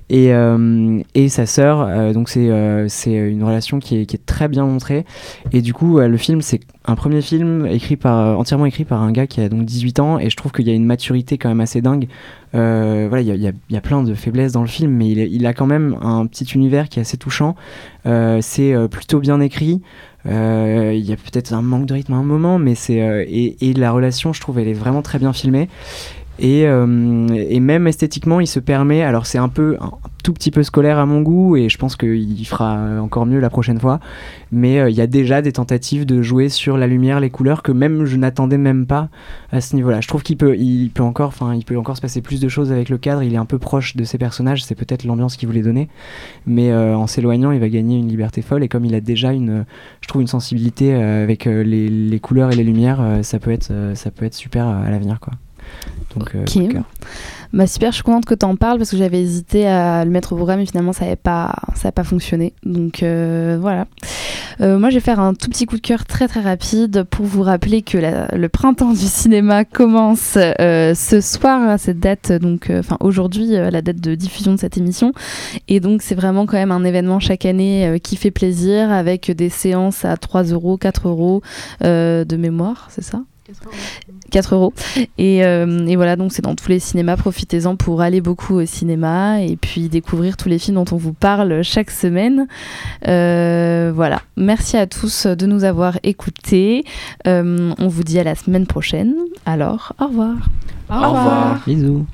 Et, euh, et sa sœur, euh, donc c'est euh, une relation qui est, qui est très bien montrée. Et du coup, euh, le film, c'est un premier film écrit par, entièrement écrit par un gars qui a donc 18 ans. Et je trouve qu'il y a une maturité quand même assez dingue. Voilà, il y y y a plein de faiblesses dans le film, mais il, il a quand même un petit univers qui est assez touchant. C'est plutôt bien écrit. Il y a peut-être un manque de rythme à un moment, mais c'est et, et la relation, je trouve, elle est vraiment très bien filmée. Et, euh, et même esthétiquement, il se permet. Alors, c'est un peu, un tout petit peu scolaire à mon goût, et je pense qu'il fera encore mieux la prochaine fois. Mais euh, il y a déjà des tentatives de jouer sur la lumière, les couleurs, que même je n'attendais même pas à ce niveau-là. Je trouve qu'il peut, il peut encore, peut encore se passer plus de choses avec le cadre. Il est un peu proche de ses personnages. C'est peut-être l'ambiance qu'il voulait donner, mais euh, en s'éloignant, il va gagner une liberté folle. Et comme il a déjà une, je trouve une sensibilité avec les, les couleurs et les lumières, ça peut être, ça peut être super à l'avenir, quoi. Donc, euh, Ok. coup de cœur. Bah super, je suis contente que tu en parles parce que j'avais hésité à le mettre au programme et finalement ça n'avait pas, ça pas fonctionné. Donc euh, voilà. Euh, moi je vais faire un tout petit coup de cœur très très rapide pour vous rappeler que la- le printemps du cinéma commence ce soir à cette date, donc enfin aujourd'hui la date de diffusion de cette émission. Et donc c'est vraiment quand même un événement chaque année qui fait plaisir avec des séances à 3 euros, 4 euros de mémoire, c'est ça? 4 euros. Et, euh, et voilà, donc c'est dans tous les cinémas. Profitez-en pour aller beaucoup au cinéma et puis découvrir tous les films dont on vous parle chaque semaine. Euh, voilà. Merci à tous de nous avoir écoutés. Euh, on vous dit à la semaine prochaine. Alors, au revoir. Bisous.